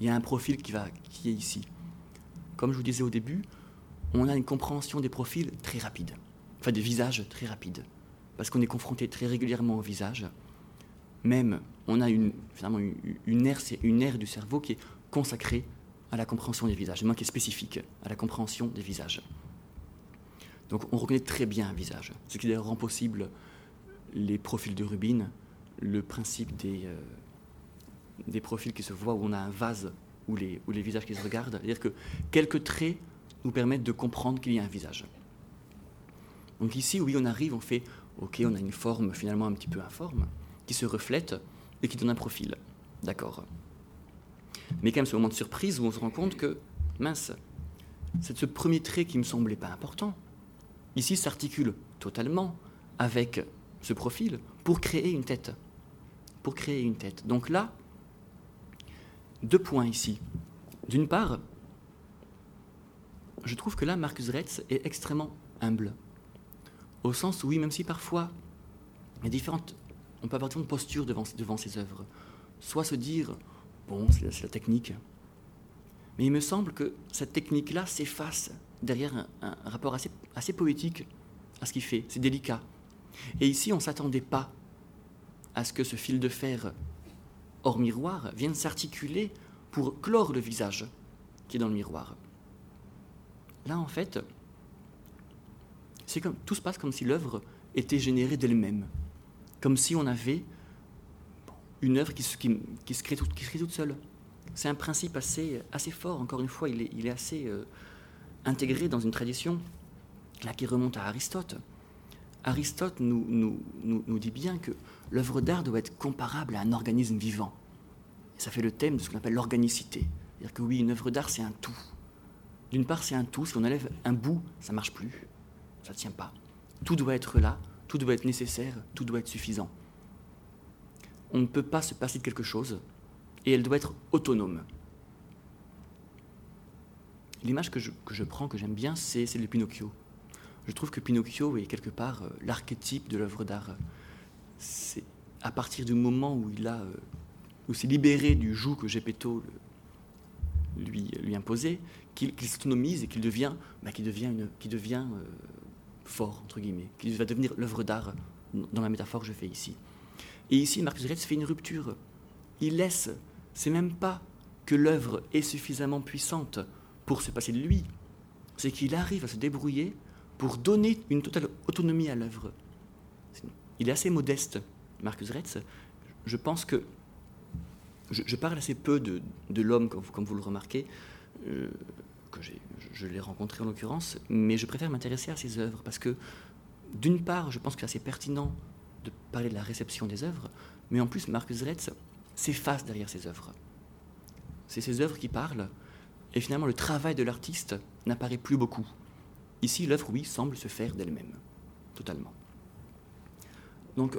il y a un profil qui, va, qui est ici. Comme je vous disais au début, on a une compréhension des profils très rapide, enfin des visages très rapides, parce qu'on est confronté très régulièrement au visage. Même, on a une, finalement une, aire, une aire du cerveau qui est consacrée à la compréhension des visages, moins qui est spécifique à la compréhension des visages. Donc on reconnaît très bien un visage, ce qui rend possible les profils de Rubin, le principe des, euh, des profils qui se voient où on a un vase ou les, les visages qui se regardent. C'est-à-dire que quelques traits nous permettent de comprendre qu'il y a un visage. Donc ici, oui, on arrive, on fait, ok, on a une forme finalement un petit peu informe, qui se reflète et qui donne un profil. D'accord. Mais quand même, ce moment de surprise où on se rend compte que, mince, c'est ce premier trait qui me semblait pas important. Ici, s'articule totalement avec ce profil pour créer une tête. Pour créer une tête. Donc là, deux points ici. D'une part, je trouve que là, Marcus Retz est extrêmement humble. Au sens où, oui, même si parfois, il différentes, on peut avoir différentes postures devant, devant ses œuvres. Soit se dire, Bon, c'est la technique. Mais il me semble que cette technique-là s'efface derrière un, rapport assez, assez, poétique à ce qu'il fait. C'est délicat. Et ici, on ne s'attendait pas à ce que ce fil de fer hors miroir vienne s'articuler pour clore le visage qui est dans le miroir. Là, en fait, c'est comme tout se passe comme si l'œuvre était générée d'elle-même, comme si on avait une œuvre qui, se crée toute seule. C'est un principe assez, fort, encore une fois, il est, assez euh, intégré dans une tradition là, qui remonte à Aristote. Aristote nous, dit bien que l'œuvre d'art doit être comparable à un organisme vivant. Ça fait le thème de ce qu'on appelle l'organicité. C'est-à-dire que oui, une œuvre d'art, c'est un tout. D'une part, c'est un tout. Si on enlève un bout, ça marche plus. Ça ne tient pas. Tout doit être là, tout doit être nécessaire, tout doit être suffisant on ne peut pas se passer de quelque chose, et elle doit être autonome. L'image que je, prends, que j'aime bien, c'est celle de Pinocchio. Je trouve que Pinocchio est quelque part euh, l'archétype de l'œuvre d'art. C'est à partir du moment où il a, euh, où s'est libéré du joug que Gepetto lui, lui imposait, qu'il s'autonomise et qu'il devient, bah, devient, une, devient euh, fort, entre guillemets, qu'il va devenir l'œuvre d'art dans la métaphore que je fais ici. Et ici, Marcus Retz fait une rupture. Il laisse, c'est même pas que l'œuvre est suffisamment puissante pour se passer de lui, c'est qu'il arrive à se débrouiller pour donner une totale autonomie à l'œuvre. Il est assez modeste, Marcus Retz. Je pense que je, parle assez peu de, l'homme, comme, vous le remarquez, euh, que je l'ai rencontré en l'occurrence, mais je préfère m'intéresser à ses œuvres parce que, d'une part, je pense que c'est assez pertinent de parler de la réception des œuvres, mais en plus, Marcus Retz s'efface derrière ses œuvres. C'est ses œuvres qui parlent, et finalement, le travail de l'artiste n'apparaît plus beaucoup. Ici, l'œuvre, oui, semble se faire d'elle-même, totalement. Donc,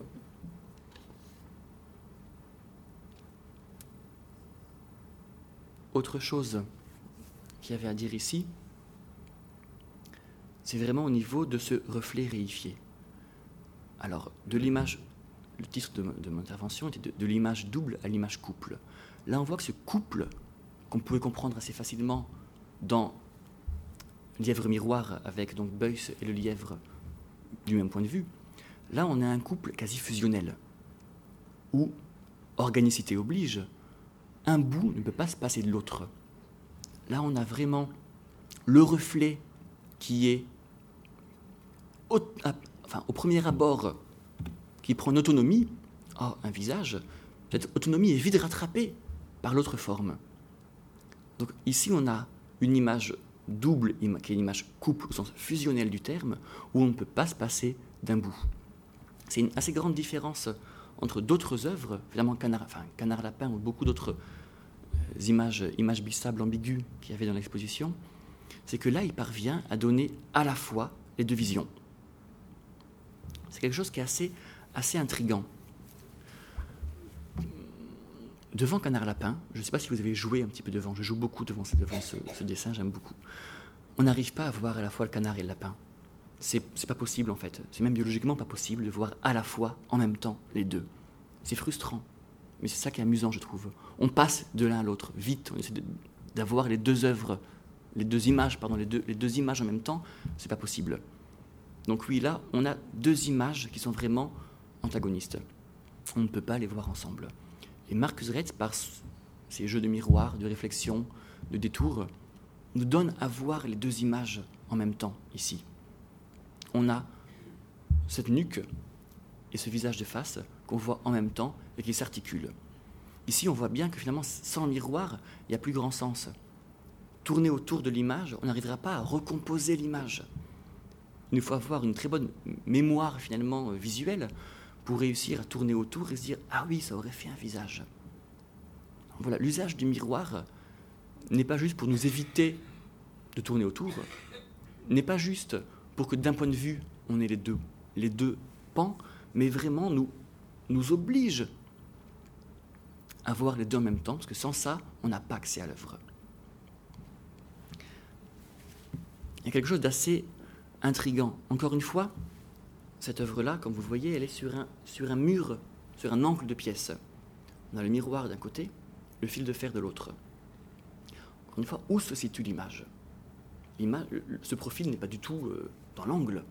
autre chose qu'il y avait à dire ici, c'est vraiment au niveau de ce reflet réifié. Alors, de l'image, le titre de, mon intervention était de, l'image double à l'image couple. Là, on voit que ce couple, qu'on pouvait comprendre assez facilement dans Lièvre miroir avec donc Beuys et le lièvre du même point de vue, là, on a un couple quasi fusionnel, où organicité oblige, un bout ne peut pas se passer de l'autre. Là, on a vraiment le reflet qui est enfin, au premier abord, qui prend une autonomie, oh, un visage, cette autonomie est vite rattrapée par l'autre forme. Donc ici, on a une image double, qui est une image couple au sens fusionnel du terme, où on ne peut pas se passer d'un bout. C'est une assez grande différence entre d'autres œuvres, évidemment Canard, Lapin ou beaucoup d'autres euh, images, images bissables ambiguës qu'il y avait dans l'exposition, c'est que là, il parvient à donner à la fois les deux visions. C'est quelque chose qui est assez, assez intrigant. Devant Canard Lapin, je ne sais pas si vous avez joué un petit peu devant, je joue beaucoup devant, devant ce dessin, j'aime beaucoup. On n'arrive pas à voir à la fois le canard et le lapin. C'est pas possible en fait. C'est même biologiquement pas possible de voir à la fois, en même temps, les deux. C'est frustrant. Mais c'est ça qui est amusant, je trouve. On passe de l'un à l'autre vite. On essaie d'avoir les deux œuvres, les deux images, pardon, les deux, images en même temps. C'est pas possible. Donc oui, là, on a deux images qui sont vraiment antagonistes. On ne peut pas les voir ensemble. Et Marcus Retz, par ses jeux de miroir, de réflexion, de détour, nous donne à voir les deux images en même temps ici. On a cette nuque et ce visage de face qu'on voit en même temps et qui s'articule. Ici, on voit bien que finalement, sans miroir, il n'y a plus grand sens. Tourner autour de l'image, on n'arrivera pas à recomposer l'image. Il nous faut avoir une très bonne mémoire finalement visuelle pour réussir à tourner autour et se dire ah oui, ça aurait fait un visage. Voilà, l'usage du miroir n'est pas juste pour nous éviter de tourner autour, n'est pas juste pour que d'un point de vue on ait les deux, les deux pans, mais vraiment nous, nous oblige à voir les deux en même temps, parce que sans ça, on n'a pas accès à l'œuvre. Il y a quelque chose d'assez intrigant. Encore une fois, cette œuvre-là, comme vous voyez, elle est sur un, sur un mur, sur un angle de pièce. On a le miroir d'un côté, le fil de fer de l'autre. Encore une fois, où se situe l'image? Ce profil n'est pas du tout euh, dans l'angle.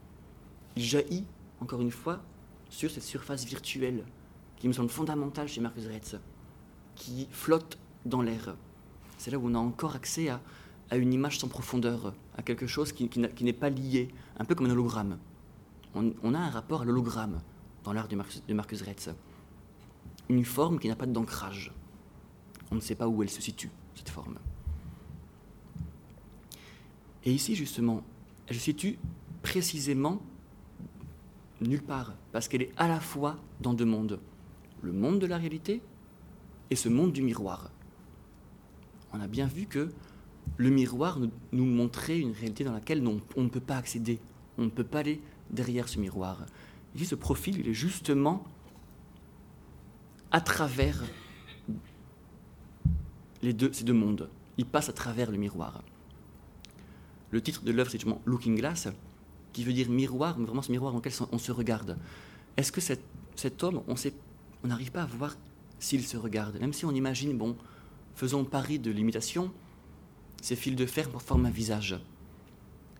Il jaillit, encore une fois, sur cette surface virtuelle qui me semble fondamentale chez Marcus Retz, qui flotte dans l'air. C'est là où on a encore accès à, à une image sans profondeur, à quelque chose qui, n'est pas lié, un peu comme un hologramme. On, a un rapport à l'hologramme dans l'art de de Marcus Retz. Une forme qui n'a pas d'ancrage. On ne sait pas où elle se situe, cette forme. Et ici, justement, elle se situe précisément nulle part, parce qu'elle est à la fois dans deux mondes. Le monde de la réalité et ce monde du miroir. On a bien vu que le miroir nous, montrait une réalité dans laquelle on, ne peut pas accéder, on ne peut pas aller derrière ce miroir. Ici, ce profil, il est justement à travers les deux, ces deux mondes. Il passe à travers le miroir. Le titre de l'œuvre, c'est justement Looking Glass, qui veut dire miroir, mais vraiment ce miroir dans lequel on se regarde. Est-ce que cet, cet homme, on n'arrive pas à voir s'il se regarde? Même si on imagine, bon, faisons pari de l'imitation, ces fils de fer forment un visage.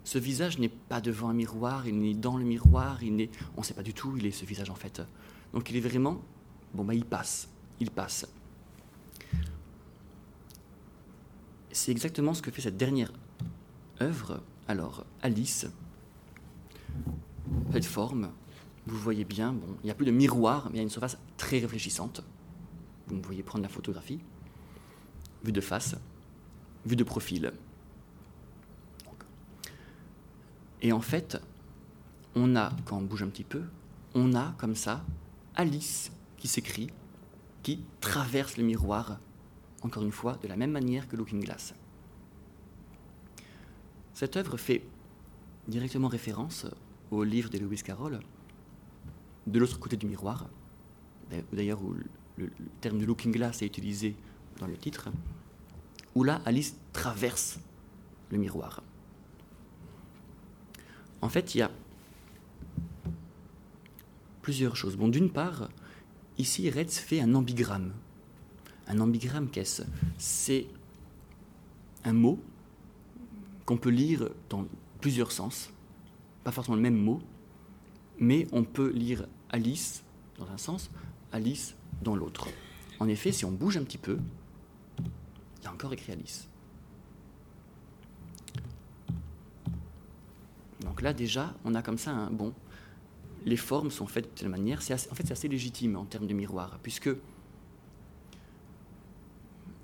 Ce visage n'est pas devant un miroir, il n'est dans le miroir, il n'est, on ne sait pas du tout où il est ce visage en fait. Donc il est vraiment, bon bah il passe, il passe. C'est exactement ce que fait cette dernière œuvre. Alors Alice, cette forme, vous voyez bien, bon, il n'y a plus de miroir, mais il y a une surface très réfléchissante. Vous me voyez prendre la photographie, vue de face vue de profil. Et en fait, on a, quand on bouge un petit peu, on a comme ça Alice qui s'écrit, qui traverse le miroir, encore une fois, de la même manière que Looking Glass. Cette œuvre fait directement référence au livre de Lewis Carroll, de l'autre côté du miroir, d'ailleurs où le, terme de Looking Glass est utilisé dans le titre où là, Alice traverse le miroir. En fait, il y a plusieurs choses. Bon, d'une part, ici, Retz fait un ambigramme. Un ambigramme, qu'est-ce? C'est un mot qu'on peut lire dans plusieurs sens, pas forcément le même mot, mais on peut lire Alice dans un sens, Alice dans l'autre. En effet, si on bouge un petit peu, il y a encore écrit Alice. Donc là, déjà, on a comme ça un bon. Les formes sont faites de telle manière. en fait, c'est assez légitime en termes de miroir, puisque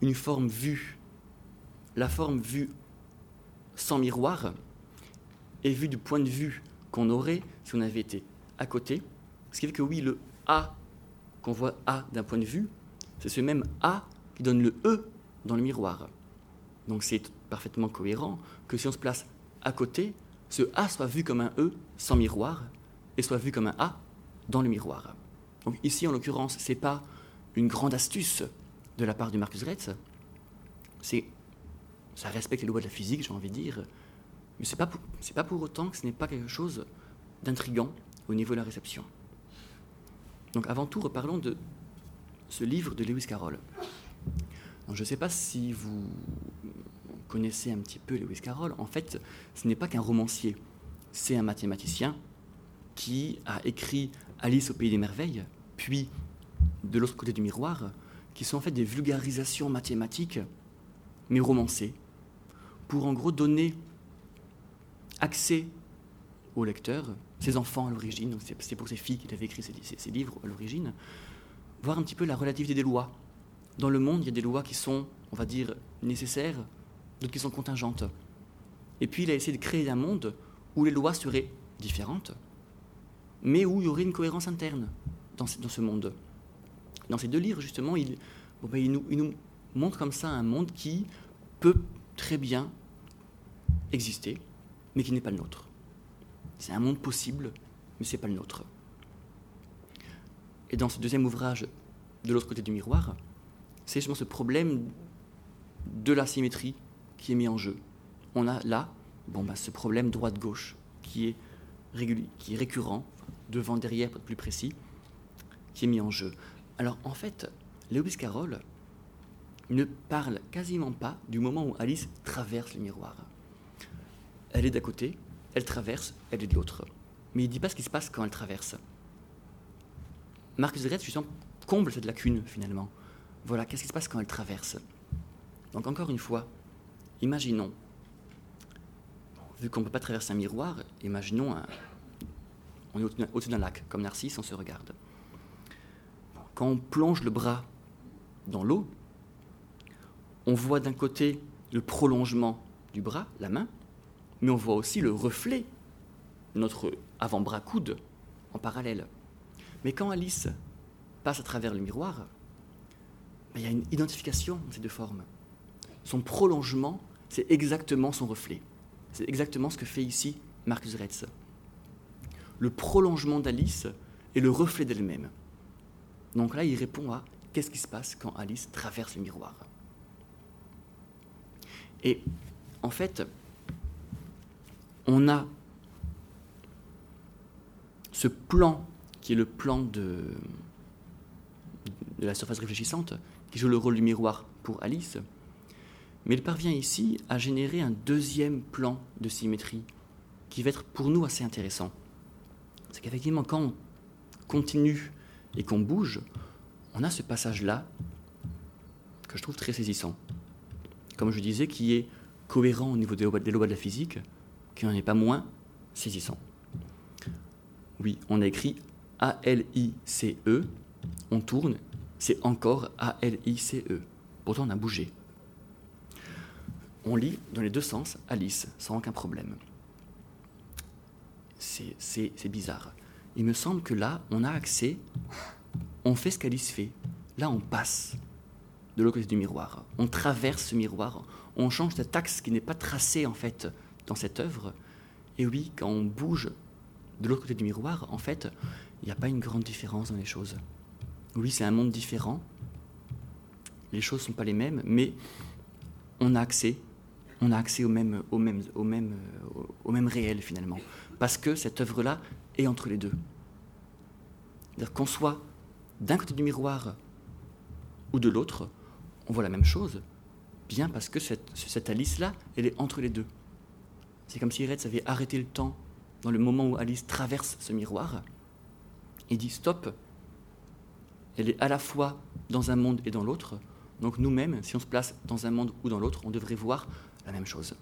une forme vue, la forme vue sans miroir est vu du point de vue qu'on aurait si on avait été à côté. Ce qui fait que oui, le A qu'on voit A d'un point de vue, c'est ce même A qui donne le E dans le miroir. Donc c'est parfaitement cohérent que si on se place à côté, ce A soit vu comme un E sans miroir et soit vu comme un A dans le miroir. Donc ici, en l'occurrence, ce n'est pas une grande astuce de la part du Marcus Retz, c'est ça respecte les lois de la physique, j'ai envie de dire, mais ce n'est pas, pour autant que ce n'est pas quelque chose d'intrigant au niveau de la réception. Donc avant tout, reparlons de ce livre de Lewis Carroll. je ne sais pas si vous connaissez un petit peu Lewis Carroll. En fait, ce n'est pas qu'un romancier, c'est un mathématicien qui a écrit Alice au pays des merveilles, puis De l'autre côté du miroir, qui sont en fait des vulgarisations mathématiques, mais romancées, pour en gros donner accès au lecteur, ses enfants à l'origine, c'est pour ses filles qu'il avait écrit ces, livres à l'origine, voir un petit peu la relativité des lois. Dans le monde, il y a des lois qui sont, on va dire, nécessaires, d'autres qui sont contingentes. Et puis il a essayé de créer un monde où les lois seraient différentes, mais où il y aurait une cohérence interne dans ce, monde. Dans ces deux livres, justement, ben, il nous montre comme ça un monde qui peut très bien exister, mais qui n'est pas le nôtre. C'est un monde possible, mais ce n'est pas le nôtre. Et dans ce deuxième ouvrage, de l'autre côté du miroir, c'est justement ce problème de la symétrie qui est mis en jeu. On a là bon, bah, ce problème droite-gauche qui est, qui est récurrent, devant, derrière, pour être plus précis, qui est mis en jeu. Alors en fait, Lewis Carroll ne parle quasiment pas du moment où Alice traverse le miroir. Elle est d'à côté, elle traverse, elle est de l'autre. Mais il ne dit pas ce qui se passe quand elle traverse. Marcus Retz, justement, comble cette lacune, finalement. Voilà, qu'est-ce qui se passe quand elle traverse? Donc, encore une fois, imaginons, vu qu'on ne peut pas traverser un miroir, imaginons, on est au-dessus d'un lac, comme Narcisse, on se regarde. Quand on plonge le bras dans l'eau, on voit d'un côté le prolongement du bras, la main, mais on voit aussi le reflet, notre avant-bras coude, en parallèle. Mais quand Alice passe à travers le miroir, ben, il y a une identification de ces deux formes. Son prolongement, c'est exactement son reflet. C'est exactement ce que fait ici Marcus Retz. Le prolongement d'Alice est le reflet d'elle-même. Donc là, il répond à qu'est-ce qui se passe quand Alice traverse le miroir. Et en fait, on a ce plan qui est le plan de, la surface réfléchissante, qui joue le rôle du miroir pour Alice, mais il parvient ici à générer un deuxième plan de symétrie qui va être pour nous assez intéressant. C'est qu'effectivement, quand on continue et qu'on bouge, on a ce passage-là que je trouve très saisissant. Comme je disais, qui est cohérent au niveau des lois de la physique, qui n'en est pas moins saisissant. Oui, on a écrit A-L-I-C-E, on tourne, c'est encore A-L-I-C-E. Pourtant, on a bougé. On lit dans les deux sens Alice, sans aucun problème. C'est bizarre. Il me semble que là, on a accès, on fait ce qu'Alice fait. Là, on passe de l'autre côté du miroir. On traverse ce miroir, on change cet axe qui n'est pas tracé en fait dans cette œuvre. Et oui, quand on bouge de l'autre côté du miroir, en fait, il n'y a pas une grande différence dans les choses. Oui, c'est un monde différent. Les choses ne sont pas les mêmes, mais on a accès, on a accès au même, au même, au même, au même réel finalement, parce que cette œuvre-là est entre les deux. C'est-à-dire qu'on soit d'un côté du miroir ou de l'autre, on voit la même chose, bien parce que cette, cette Alice-là, elle est entre les deux. C'est comme si Retz avait arrêté le temps dans le moment où Alice traverse ce miroir et dit stop. Elle est à la fois dans un monde et dans l'autre. Donc nous-mêmes, si on se place dans un monde ou dans l'autre, on devrait voir la même chose.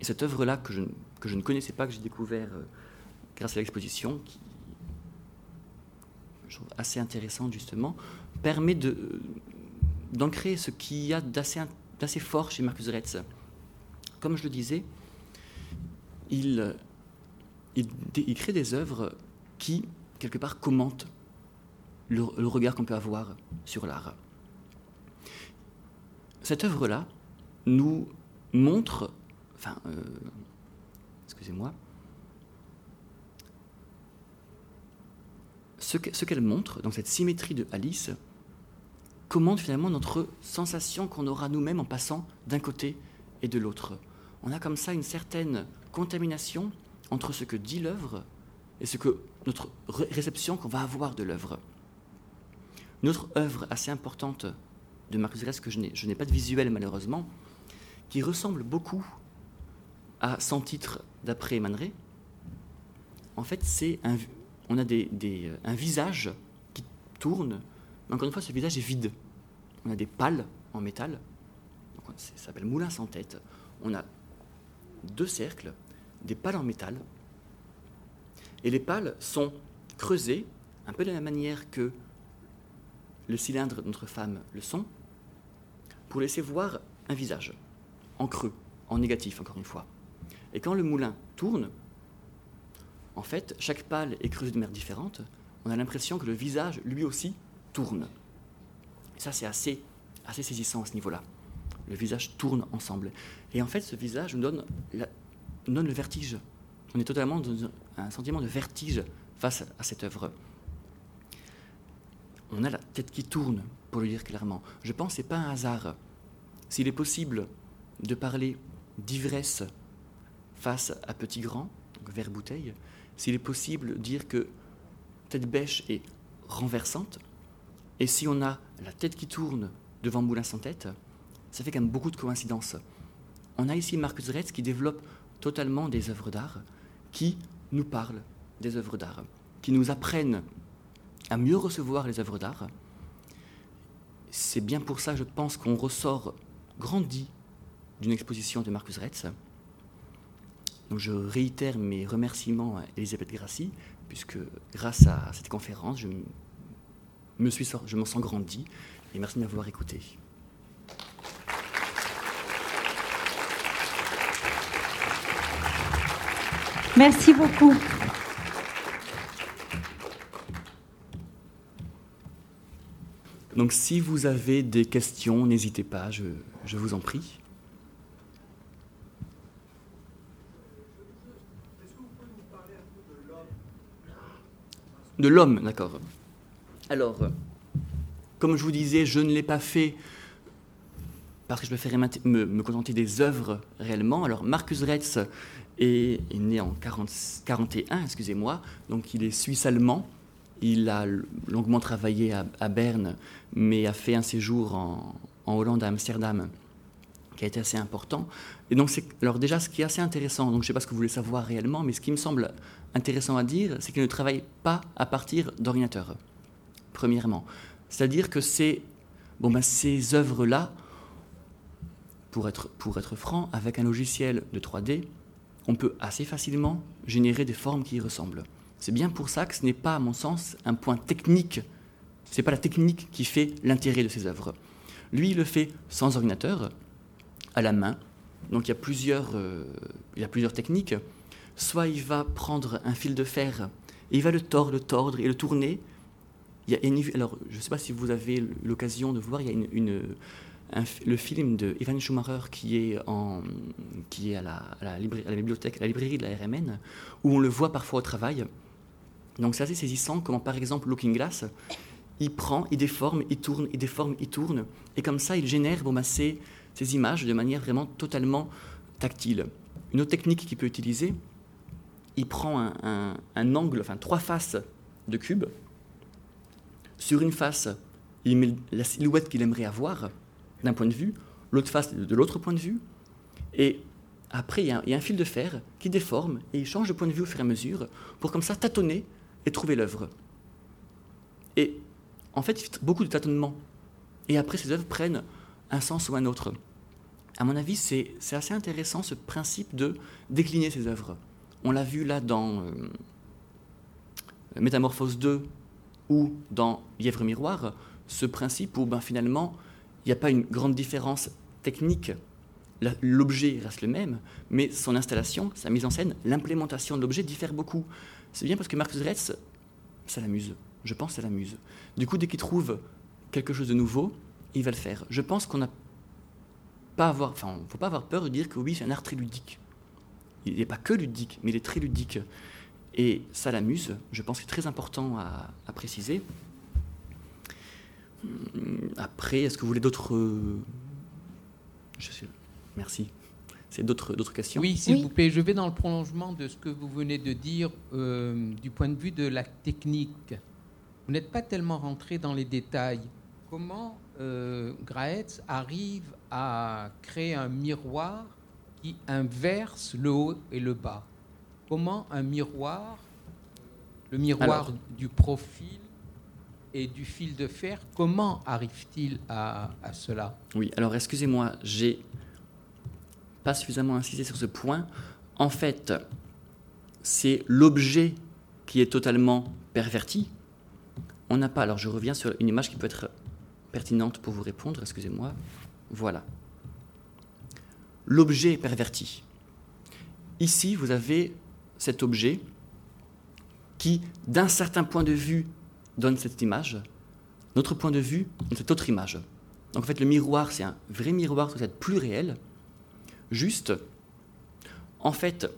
Et cette œuvre-là, que je, que je ne connaissais pas, que j'ai découvert euh, grâce à l'exposition, qui je trouve assez intéressante justement, permet d'ancrer ce qu'il y a d'assez fort chez Marcus Retz comme je le disais, il, il, crée des œuvres qui, quelque part, commentent le, regard qu'on peut avoir sur l'art. Cette œuvre-là nous montre, enfin, euh, excusez-moi, ce qu'elle montre dans cette symétrie de Alice commente finalement notre sensation qu'on aura nous-mêmes en passant d'un côté et de l'autre. On a comme ça une certaine contamination entre ce que dit l'œuvre et ce que notre réception qu'on va avoir de l'œuvre. Une autre œuvre assez importante de Marcus Aurèle, que je n'ai pas de visuel malheureusement, qui ressemble beaucoup à Sans titre d'après Man en fait, c'est un, on a euh, un visage qui tourne, mais encore une fois, ce visage est vide. On a des pales en métal, ça s'appelle moulin sans tête. Deux cercles, des pales en métal, et les pales sont creusées, un peu de la même manière que le cylindre de notre femme le sont, pour laisser voir un visage, en creux, en négatif encore une fois. Et quand le moulin tourne, en fait, chaque pâle est creusée de manière différente. On a l'impression que le visage, lui aussi, tourne. Ça, c'est assez, assez saisissant à ce niveau-là. Le visage tourne ensemble. Et en fait, ce visage nous donne, le vertige. On est totalement dans un sentiment de vertige face à cette œuvre. On a la tête qui tourne, pour le dire clairement. Je pense que ce n'est pas un hasard. S'il est possible de parler d'ivresse face à petit grand, donc vers bouteille, s'il est possible de dire que tête bêche est renversante, et si on a la tête qui tourne devant Moulin sans tête, ça fait quand même beaucoup de coïncidences. On a ici Marcus Retz qui développe totalement des œuvres d'art, qui nous parlent des œuvres d'art, qui nous apprennent à mieux recevoir les œuvres d'art. C'est bien pour ça, je pense, qu'on ressort grandi d'une exposition de Marcus Retz je réitère mes remerciements à Elisabeth Grassi, puisque grâce à cette conférence, je me je m'en sens grandi, et merci de m'avoir écouté. Merci beaucoup. Donc si vous avez des questions, n'hésitez pas, je vous en prie. De l'homme, d'accord. Alors, comme je vous disais, je ne l'ai pas fait parce que je préférais me, contenter des œuvres réellement. Alors, Marcus Retz est, né en 1941, excusez-moi, donc il est suisse-allemand. Il a longuement travaillé à, Berne, mais a fait un séjour en, Hollande, à Amsterdam, qui a été assez important. Et donc, alors déjà, ce qui est assez intéressant, donc je ne sais pas ce que vous voulez savoir réellement, mais ce qui me semble intéressant à dire, c'est qu'il ne travaille pas à partir d'ordinateur, premièrement. C'est-à-dire que ben, ces œuvres-là, pour être franc, avec un logiciel de 3D, on peut assez facilement générer des formes qui y ressemblent. C'est bien pour ça que ce n'est pas, à mon sens, un point technique. Ce n'est pas la technique qui fait l'intérêt de ces œuvres. Lui, il le fait sans ordinateur, à la main. Donc il y a plusieurs, euh, il y a plusieurs techniques soit il va prendre un fil de fer et il va le tordre, le tordre et le tourner. Il y a alors, je ne sais pas si vous avez l'occasion de voir, il y a une, le film de Ivan Schumacher qui est, à, la, bibliothèque, la librairie de la RMN, où on le voit parfois au travail. Donc c'est assez saisissant comment par exemple Looking Glass, il prend, il déforme, il tourne, il déforme, il tourne, et comme ça il génère bon, bah, ces, ces images de manière vraiment totalement tactile. Une autre technique qu'il peut utiliser, il prend un, angle, enfin trois faces de cube. Sur une face, il met la silhouette qu'il aimerait avoir d'un point de vue, l'autre face de l'autre point de vue, et après il y, a, un fil de fer qui déforme et il change de point de vue au fur et à mesure pour comme ça tâtonner et trouver l'œuvre. Et en fait, il fait beaucoup de tâtonnements. Et après, ces œuvres prennent un sens ou un autre. À mon avis, c'est assez intéressant ce principe de décliner ces œuvres. On l'a vu là dans euh, Métamorphose 2 ou dans Lièvre Miroir, ce principe où ben, finalement, il n'y a pas une grande différence technique l'objet reste le même, mais son installation, sa mise en scène, l'implémentation de l'objet diffère beaucoup. C'est bien parce que Marcus Retz, ça l'amuse. Je pense que ça l'amuse. Du coup, dès qu'il trouve quelque chose de nouveau, il va le faire. Je pense qu'on n'a faut pas avoir peur de dire que oui, c'est un art très ludique. Il n'est pas que ludique, mais il est très ludique. Et ça l'amuse. Je pense que c'est très important à, préciser. Après, est-ce que vous voulez d'autres. Je sais. Merci. C'est d'autres, d'autres questions? Oui, s'il vous plaît. Je vais dans le prolongement de ce que vous venez de dire euh, du point de vue de la technique. Vous n'êtes pas tellement rentré dans les détails. Comment euh, Graetz arrive à créer un miroir qui inverse le haut et le bas? Comment un miroir, le miroir du profil et du fil de fer, comment arrive-t-il à, cela? Oui, alors excusez-moi, j'ai pas suffisamment insisté sur ce point. En fait, c'est l'objet qui est totalement perverti. On n'a pas, alors je reviens sur une image qui peut être pertinente pour vous répondre, excusez-moi. Voilà. L'objet est perverti. Ici, vous avez cet objet qui, d'un certain point de vue, donne cette image. Notre point de vue, cette autre image. Donc en fait, le miroir, c'est un vrai miroir, doit être plus réel. Juste, en fait,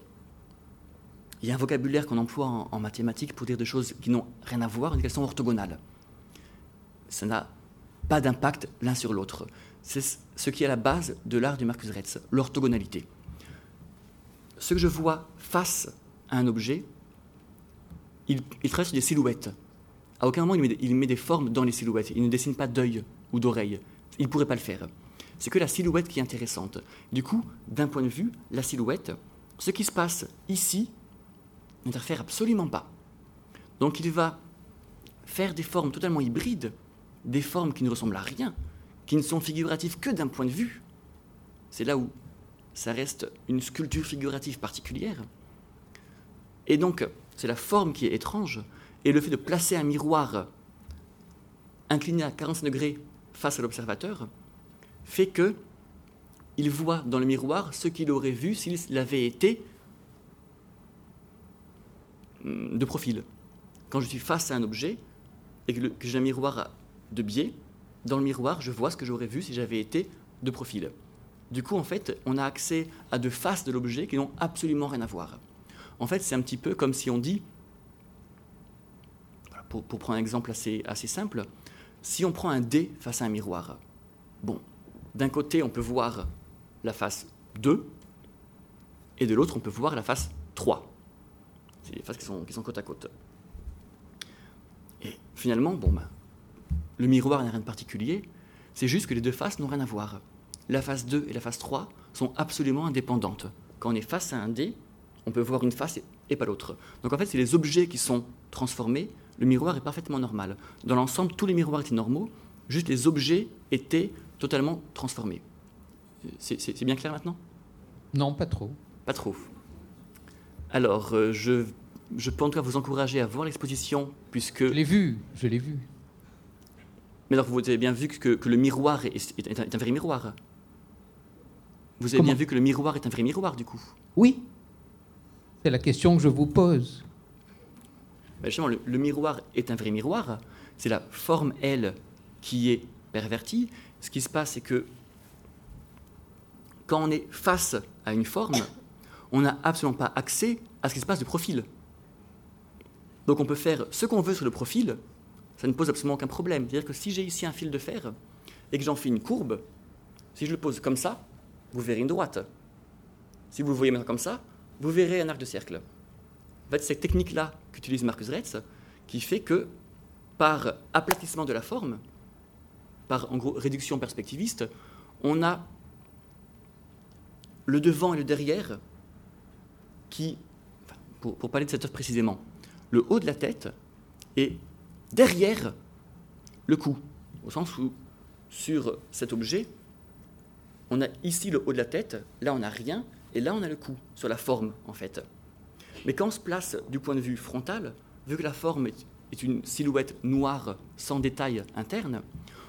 il y a un vocabulaire qu'on emploie en, mathématiques pour dire des choses qui n'ont rien à voir, qu'elles sont orthogonales. Ça n'a pas d'impact l'un sur l'autre. C'est ce qui est à la base de l'art du Marcus Retz, l'orthogonalité. Ce que je vois face à un objet, il, il trace des silhouettes. À aucun moment il met, des formes dans les silhouettes. Il ne dessine pas d'œil ou d'oreille. Il ne pourrait pas le faire. C'est que la silhouette qui est intéressante. Du coup, d'un point de vue, la silhouette, ce qui se passe ici n'interfère absolument pas. Donc il va faire des formes totalement hybrides des formes qui ne ressemblent à rien, qui ne sont figuratives que d'un point de vue. C'est là où ça reste une sculpture figurative particulière. Et donc, c'est la forme qui est étrange, et le fait de placer un miroir incliné à 45 degrés face à l'observateur fait que il voit dans le miroir ce qu'il aurait vu s'il avait été hum, de profil. Quand je suis face à un objet et que j'ai un miroir de biais, dans le miroir, je vois ce que j'aurais vu si j'avais été de profil. Du coup, en fait, on a accès à deux faces de l'objet qui n'ont absolument rien à voir. En fait, c'est un petit peu comme si on dit, pour, prendre un exemple assez, simple, si on prend un dé face à un miroir, bon, d'un côté, on peut voir la face 2, et de l'autre, on peut voir la face 3. C'est les faces qui sont, qui sont côte à côte. Et finalement, bon, ben, le miroir n'a rien de particulier, c'est juste que les deux faces n'ont rien à voir. La face 2 et la face 3 sont absolument indépendantes. Quand on est face à un dé, on peut voir une face et pas l'autre. Donc en fait, c'est les objets qui sont transformés, le miroir est parfaitement normal. Dans l'ensemble, tous les miroirs étaient normaux, juste les objets étaient totalement transformés. C'est bien clair maintenant? Non, pas trop. Pas trop. Alors, euh, je, je peux en tout cas vous encourager à voir l'exposition, puisque... Je l'ai vu, je l'ai vu. Mais alors, vous avez bien vu que, le miroir est, un, vrai miroir. Vous avez bien vu que le miroir est un vrai miroir, du coup? Oui. C'est la question que je vous pose. Justement, le, le, miroir est un vrai miroir. C'est la forme, elle, qui est pervertie. Ce qui se passe, c'est que quand on est face à une forme, on n'a absolument pas accès à ce qui se passe de profil. Donc on peut faire ce qu'on veut sur le profil, ça ne pose absolument aucun problème. C'est-à-dire que si j'ai ici un fil de fer et que j'en fais une courbe, si je le pose comme ça, vous verrez une droite. Si vous le voyez maintenant comme ça, vous verrez un arc de cercle. En cette technique-là qu'utilise Marcus Retz, qui fait que par aplatissement de la forme, par en gros réduction perspectiviste, on a le devant et le derrière qui, pour, pour parler de cette œuvre précisément, le haut de la tête est derrière le cou, au sens où sur cet objet, on a ici le haut de la tête, là on n'a rien, et là on a le cou, sur la forme en fait. Mais quand on se place du point de vue frontal, vu que la forme est une silhouette noire sans détail interne,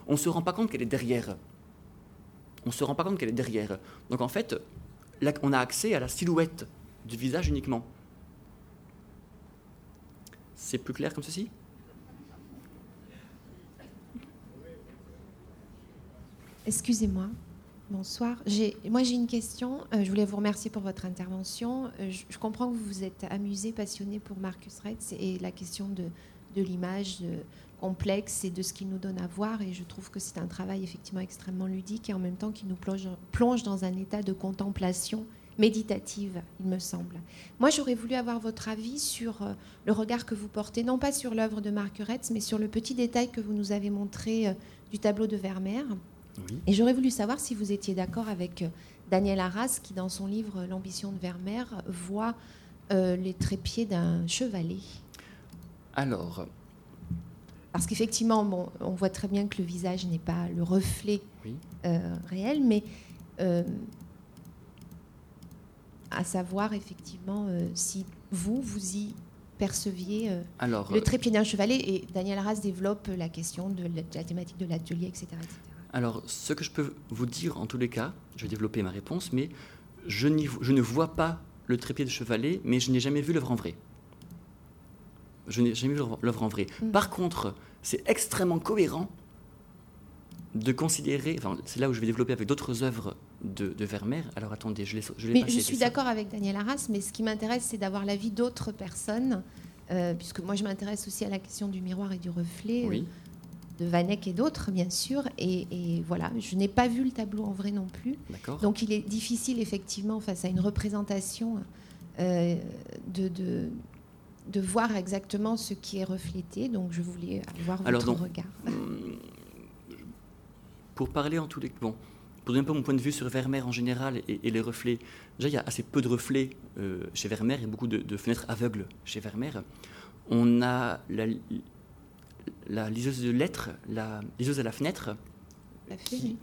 on ne se rend pas compte qu'elle est derrière. on ne se rend pas compte qu'elle est derrière. Donc en fait, on a accès à la silhouette du visage uniquement. C'est plus clair comme ceci? Excusez-moi. Bonsoir. Moi, j'ai une question. Euh, je voulais vous remercier pour votre intervention. Euh, je, comprends que vous vous êtes amusé, passionné pour Marcus Retz et la question de, de l'image complexe et de ce qu'il nous donne à voir. Et je trouve que c'est un travail effectivement extrêmement ludique et en même temps qui nous plonge, plonge dans un état de contemplation méditative, il me semble. Moi, j'aurais voulu avoir votre avis sur euh, le regard que vous portez, non pas sur l'œuvre de Marc Retz, mais sur le petit détail que vous nous avez montré du tableau de Vermeer. Et j'aurais voulu savoir si vous étiez d'accord avec euh, Daniel Arras, qui dans son livre L'ambition de Vermeer voit euh, les trépieds d'un chevalet. Alors. Parce qu'effectivement, bon, on voit très bien que le visage n'est pas le reflet euh, réel, mais à savoir effectivement si vous, vous y perceviez Alors, le trépied d'un chevalet. Et Daniel Arras développe la question de la, de la thématique de l'atelier, etc., etc. Alors, ce que je peux vous dire en tous les cas, je vais développer ma réponse, mais je, je ne vois pas le trépied de chevalet, mais je n'ai jamais vu l'œuvre en vrai. Je n'ai jamais vu l'œuvre en vrai. Mm. Par contre, c'est extrêmement cohérent de considérer, enfin, c'est là où je vais développer avec d'autres œuvres de, Vermeer. Alors attendez, je l'ai je Mais je suis d'accord avec Daniel Arras, mais ce qui m'intéresse, c'est d'avoir l'avis d'autres personnes, euh, puisque moi je m'intéresse aussi à la question du miroir et du reflet. Oui de Vanek et d'autres, bien sûr. Et, voilà, je n'ai pas vu le tableau en vrai non plus. Donc il est difficile, effectivement, face à une représentation, euh, de, de, voir exactement ce qui est reflété. Donc je voulais avoir votre regard. Hum, pour parler en tous les... Bon, pour donner un peu mon point de vue sur Vermeer en général et, les reflets, déjà il y a assez peu de reflets euh, chez Vermeer, il y a beaucoup de, de, fenêtres aveugles chez Vermeer. On a la, la liseuse de lettres, la liseuse à la fenêtre.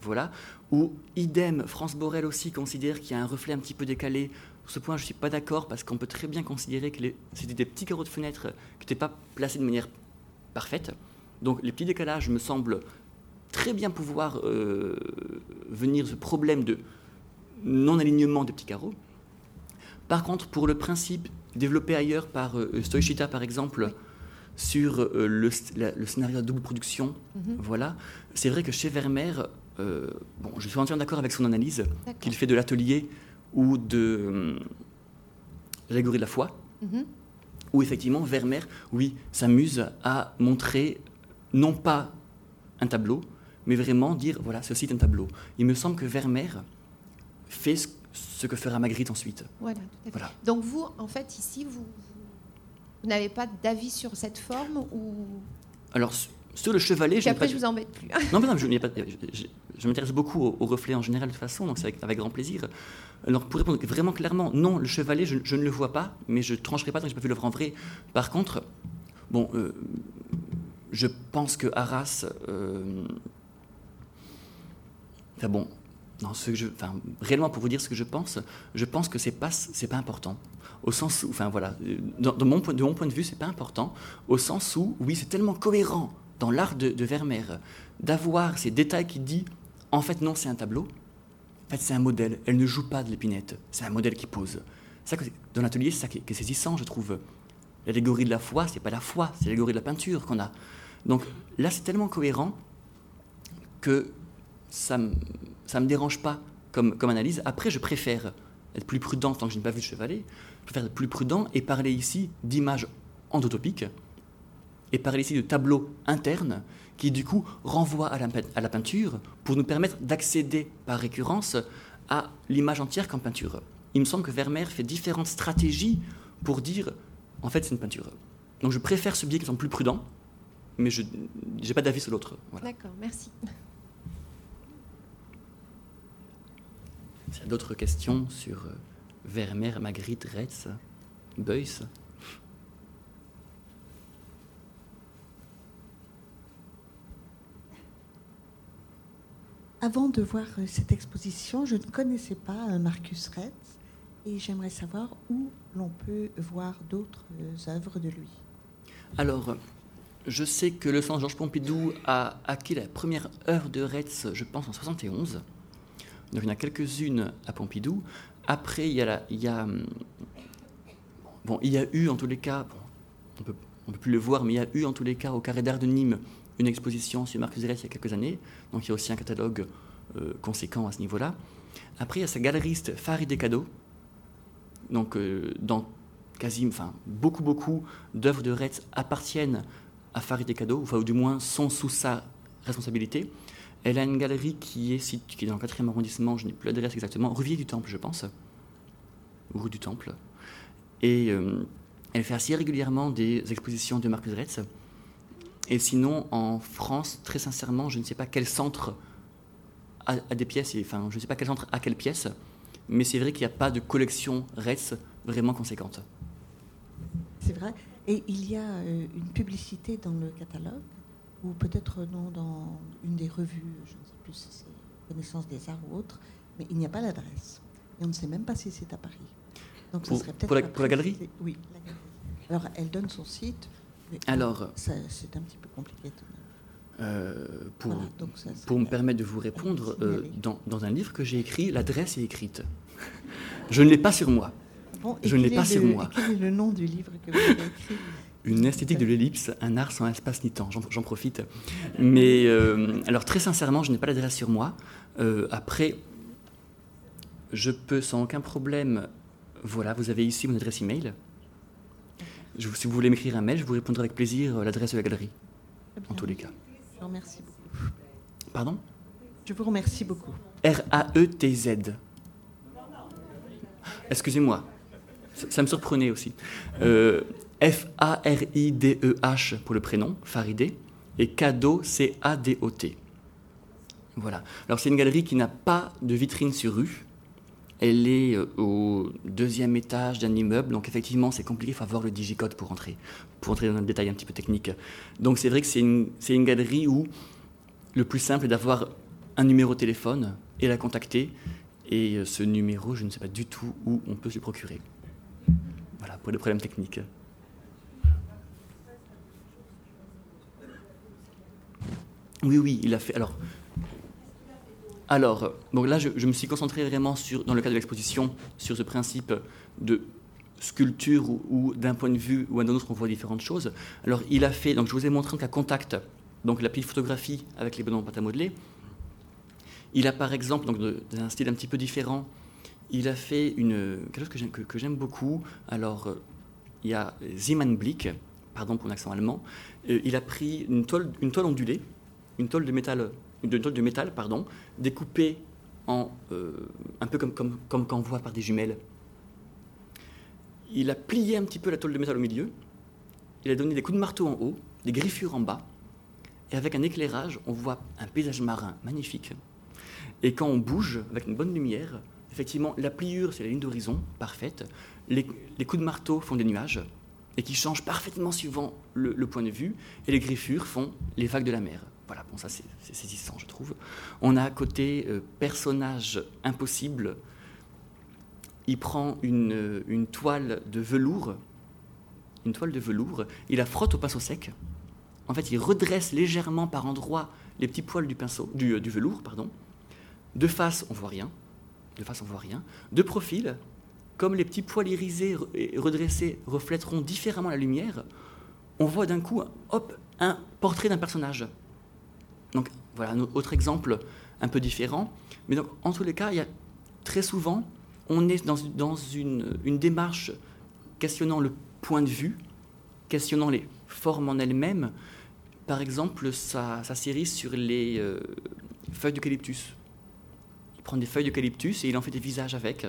voilà. Ou idem, France Borel aussi considère qu'il y a un reflet un petit peu décalé. Sur ce point, je ne suis pas d'accord parce qu'on peut très bien considérer que c'était des petits carreaux de fenêtre qui n'étaient pas placés de manière parfaite. Donc les petits décalages me semblent très bien pouvoir euh, venir ce problème de non-alignement des petits carreaux. Par contre, pour le principe développé ailleurs par euh, Stoichita, par exemple, sur euh, le, scénario de double production. Mhm. Voilà. C'est vrai que chez Vermeer, euh, bon, je suis entièrement d'accord avec son analyse, qu'il fait de l'atelier ou de euh, l'allégorie de la foi, mhm. où effectivement Vermeer, oui, s'amuse à montrer non pas un tableau, mais vraiment dire, voilà, ceci est un tableau. Il me semble que Vermeer fait ce, que fera Magritte ensuite. Voilà, voilà. Donc vous, en fait, ici, vous, vous n'avez pas d'avis sur cette forme ou Alors, sur le chevalet, je après, je vous embête plus. non, mais non, je, je, m'intéresse beaucoup aux, reflets en général de toute façon, donc c'est avec, grand plaisir. Alors, pour répondre vraiment clairement, non, le chevalet, je, ne le vois pas, mais je trancherai pas tant que je n'ai pas vu l'œuvre en vrai. Par contre, bon, euh, je pense que Arras. Euh, enfin bon, non, ce que je, enfin, réellement pour vous dire ce que je pense, je pense que c'est pas, c'est pas important au sens où, enfin voilà, de, mon, point, de vue, c'est pas important, au sens où, oui, c'est tellement cohérent dans l'art de, Vermeer d'avoir ces détails qui dit, en fait, non, c'est un tableau, en fait, c'est un modèle, elle ne joue pas de l'épinette, c'est un modèle qui pose. Ça, dans l'atelier, c'est ça qui est, saisissant, je trouve. L'allégorie de la foi, c'est pas la foi, c'est l'allégorie de la peinture qu'on a. Donc là, c'est tellement cohérent que ça ne me dérange pas comme analyse. Après, je préfère être plus prudent tant que je n'ai pas vu le chevalet, je préfère être plus prudent et parler ici d'images endotopiques et parler ici de tableaux internes qui du coup renvoient à la, peinture pour nous permettre d'accéder par récurrence à l'image entière comme peinture. Il me semble que Vermeer fait différentes stratégies pour dire en fait c'est une peinture. Donc je préfère ce biais qui plus prudent, mais je n'ai pas d'avis sur l'autre. D'accord, merci. S'il y a d'autres questions sur euh, Vermeer, Magritte, Retz, Beuys? Avant de voir euh, cette exposition, je ne connaissais pas euh, Marcus Retz et j'aimerais savoir où l'on peut voir d'autres œuvres de lui. Alors, je sais que le Centre Georges Pompidou a acquis la première œuvre de Retz, je pense, en 71. Donc il y en a quelques-unes à Pompidou. Après, il y a, bon, il y a eu en tous les cas, on ne peut plus le voir, mais il y a eu en tous les cas au Carré d'Art de Nîmes une exposition sur Marcus Aurèle il y a quelques années. Donc il y a aussi un catalogue euh, conséquent à ce niveau-là. Après, il y a sa galeriste Farideh Kado. Donc euh, dans quasi, enfin, beaucoup, beaucoup d'œuvres de Retz appartiennent à Farideh Kado, enfin, ou du moins sont sous sa responsabilité. Elle a une galerie qui est, est dans le 4e arrondissement, je n'ai plus l'adresse exactement, rue du Temple, je pense, rue du Temple. Et euh, elle fait assez régulièrement des expositions de Marcus Retz. Et sinon, en France, très sincèrement, je ne sais pas quel centre a, des pièces, enfin, je ne sais pas quel centre a quelle pièce, mais c'est vrai qu'il n'y a pas de collection Retz vraiment conséquente. C'est vrai. Et il y a euh, une publicité dans le catalogue, ou peut-être non dans une des revues, je ne sais plus si c'est Connaissance des Arts ou autre, mais il n'y a pas l'adresse. Et on ne sait même pas si c'est à Paris. Donc ça serait peut-être pour, la, galerie Oui, la galerie. Alors elle donne son site. Alors, c'est un petit peu compliqué tout de même. Euh, pour, pour me permettre de vous répondre, euh, dans, dans, un livre que j'ai écrit, l'adresse est écrite. Je ne l'ai pas sur moi je ne l'ai pas sur moi. Quel est le nom du livre que vous avez écrit? Une esthétique de l'ellipse, un art sans espace ni temps. J'en profite. Mais euh, alors très sincèrement, je n'ai pas l'adresse sur moi. Euh, après, je peux sans aucun problème. Voilà, vous avez ici mon adresse email. Je, si vous voulez m'écrire un mail, je vous répondrai avec plaisir euh, l'adresse de la galerie. En tous les cas. Je vous remercie beaucoup. Pardon? Je vous remercie beaucoup. R-A-E-T-Z. Excusez-moi. Ça, me surprenait aussi. Euh, F-A-R-I-D-E-H pour le prénom, Faridé, et Cadeau, c'est A-D-O-T. Voilà. Alors c'est une galerie qui n'a pas de vitrine sur rue. Elle est euh, au deuxième étage d'un immeuble, donc effectivement c'est compliqué, il faut avoir le digicode pour entrer, pour entrer dans le détail un petit peu technique. Donc c'est vrai que c'est une, une, galerie où le plus simple est d'avoir un numéro de téléphone et la contacter. Et euh, ce numéro, je ne sais pas du tout où on peut se le procurer. Voilà, pour les problèmes techniques. Oui, oui, il a fait. Alors, là, je, me suis concentré vraiment sur, dans le cadre de l'exposition, sur ce principe de sculpture ou, d'un point de vue ou d'un autre, on voit différentes choses. Alors, il a fait. Donc, je vous ai montré qu'à contact, donc la petite photographie avec les bonhommes pâte à modeler. Il a par exemple, donc d'un style un petit peu différent, il a fait une, quelque chose que j'aime, beaucoup. Alors, il y a Zeman Blick, pardon pour l'accent allemand. Euh, il a pris une toile, une toile ondulée, une toile de métal, pardon, découpée euh, un peu comme, comme, voit par des jumelles. Il a plié un petit peu la toile de métal au milieu. Il a donné des coups de marteau en haut, des griffures en bas. Et avec un éclairage, on voit un paysage marin magnifique. Et quand on bouge avec une bonne lumière, effectivement, la pliure, c'est la ligne d'horizon parfaite. Les, coups de marteau font des nuages et qui changent parfaitement suivant le, point de vue. Et les griffures font les vagues de la mer. Voilà, bon, ça c'est saisissant, je trouve. On a à côté euh, personnage impossible. Il prend une, une, toile de velours, une toile de velours, il la frotte au pinceau sec. En fait, il redresse légèrement par endroits les petits poils du pinceau, du, du velours, pardon. De face, on voit rien de face on voit rien. De profil, comme les petits poils irisés et redressés reflèteront différemment la lumière, on voit d'un coup, hop, un portrait d'un personnage. Donc voilà un autre exemple un peu différent. Mais donc, en tous les cas, il y a très souvent, on est dans, une, démarche questionnant le point de vue, questionnant les formes en elles-mêmes. Par exemple, sa, série sur les euh, feuilles d'eucalyptus prendre des feuilles d'eucalyptus et il en fait des visages avec.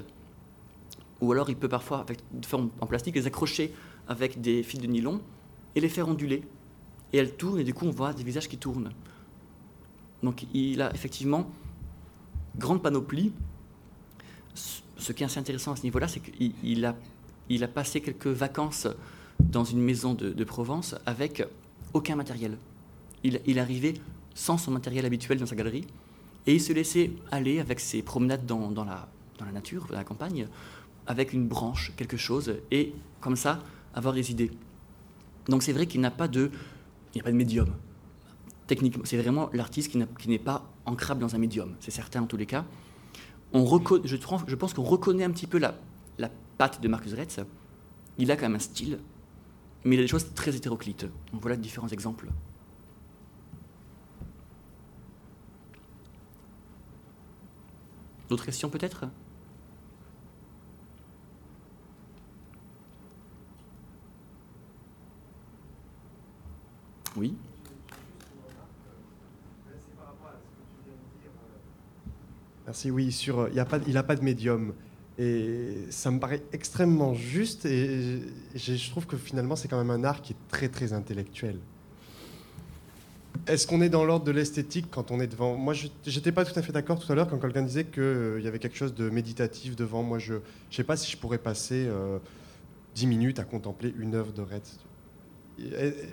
Ou alors il peut parfois, avec des en plastique, les accrocher avec des fils de nylon et les faire onduler. Et elles tournent et du coup on voit des visages qui tournent. Donc il a effectivement grande panoplie. Ce qui est assez intéressant à ce niveau-là, c'est qu'il a, il a passé quelques vacances dans une maison de, Provence avec aucun matériel. Il, il arrivait sans son matériel habituel dans sa galerie et il se laissait aller avec ses promenades dans, dans, la, dans la nature, dans la campagne, avec une branche, quelque chose, et comme ça, avoir des idées. Donc c'est vrai qu'il n'a pas de, il n'y a pas de médium. Techniquement, c'est vraiment l'artiste qui n'est pas ancrable dans un médium, c'est certain en tous les cas. je, pense qu'on reconnaît un petit peu la, la patte de Marcus Retz. Il a quand même un style, mais il a des choses très hétéroclites. Donc voilà différents exemples. D'autres questions peut-être? Oui Merci, oui, il n'a pas, pas de médium. Et ça me paraît extrêmement juste et je trouve que finalement c'est quand même un art qui est très très intellectuel. Est-ce qu'on est dans l'ordre de l'esthétique quand on est devant? Moi, je n'étais pas tout à fait d'accord tout à l'heure quand quelqu'un disait qu'il euh, y avait quelque chose de méditatif devant. Moi, je ne sais pas si je pourrais passer euh, dix minutes à contempler une œuvre de.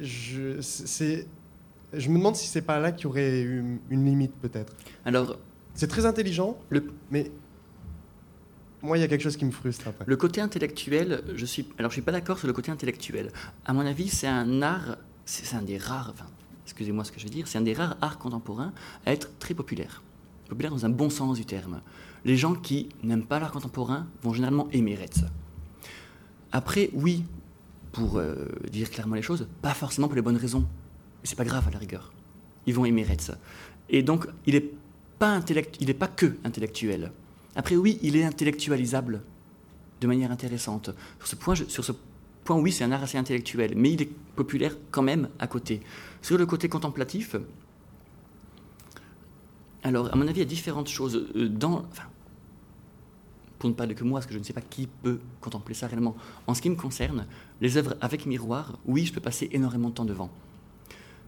Je, je me demande si c'est pas là qu'il y aurait une, une limite, peut-être. Alors, c'est très intelligent, le... mais moi, il y a quelque chose qui me frustre après. Le côté intellectuel, je suis. Alors, je suis pas d'accord sur le côté intellectuel. À mon avis, c'est un art. C'est un des rares. Enfin, excusez-moi ce que je veux dire. C'est un des rares arts contemporains à être très populaire. Populaire dans un bon sens du terme. Les gens qui n'aiment pas l'art contemporain vont généralement aimer Retz. Après, oui, pour euh, dire clairement les choses, pas forcément pour les bonnes raisons. Mais c'est pas grave à la rigueur. Ils vont aimer Retz. Et donc, il n'est pas, il pas que intellectuel. Après, oui, il est intellectualisable de manière intéressante. Sur ce point, sur ce point oui, c'est un art assez intellectuel, mais il est populaire quand même à côté. Sur le côté contemplatif, alors, à mon avis, il y a différentes choses. Euh, dans, pour ne parler que moi, parce que je ne sais pas qui peut contempler ça réellement. En ce qui me concerne, les œuvres avec miroir, oui, je peux passer énormément de temps devant.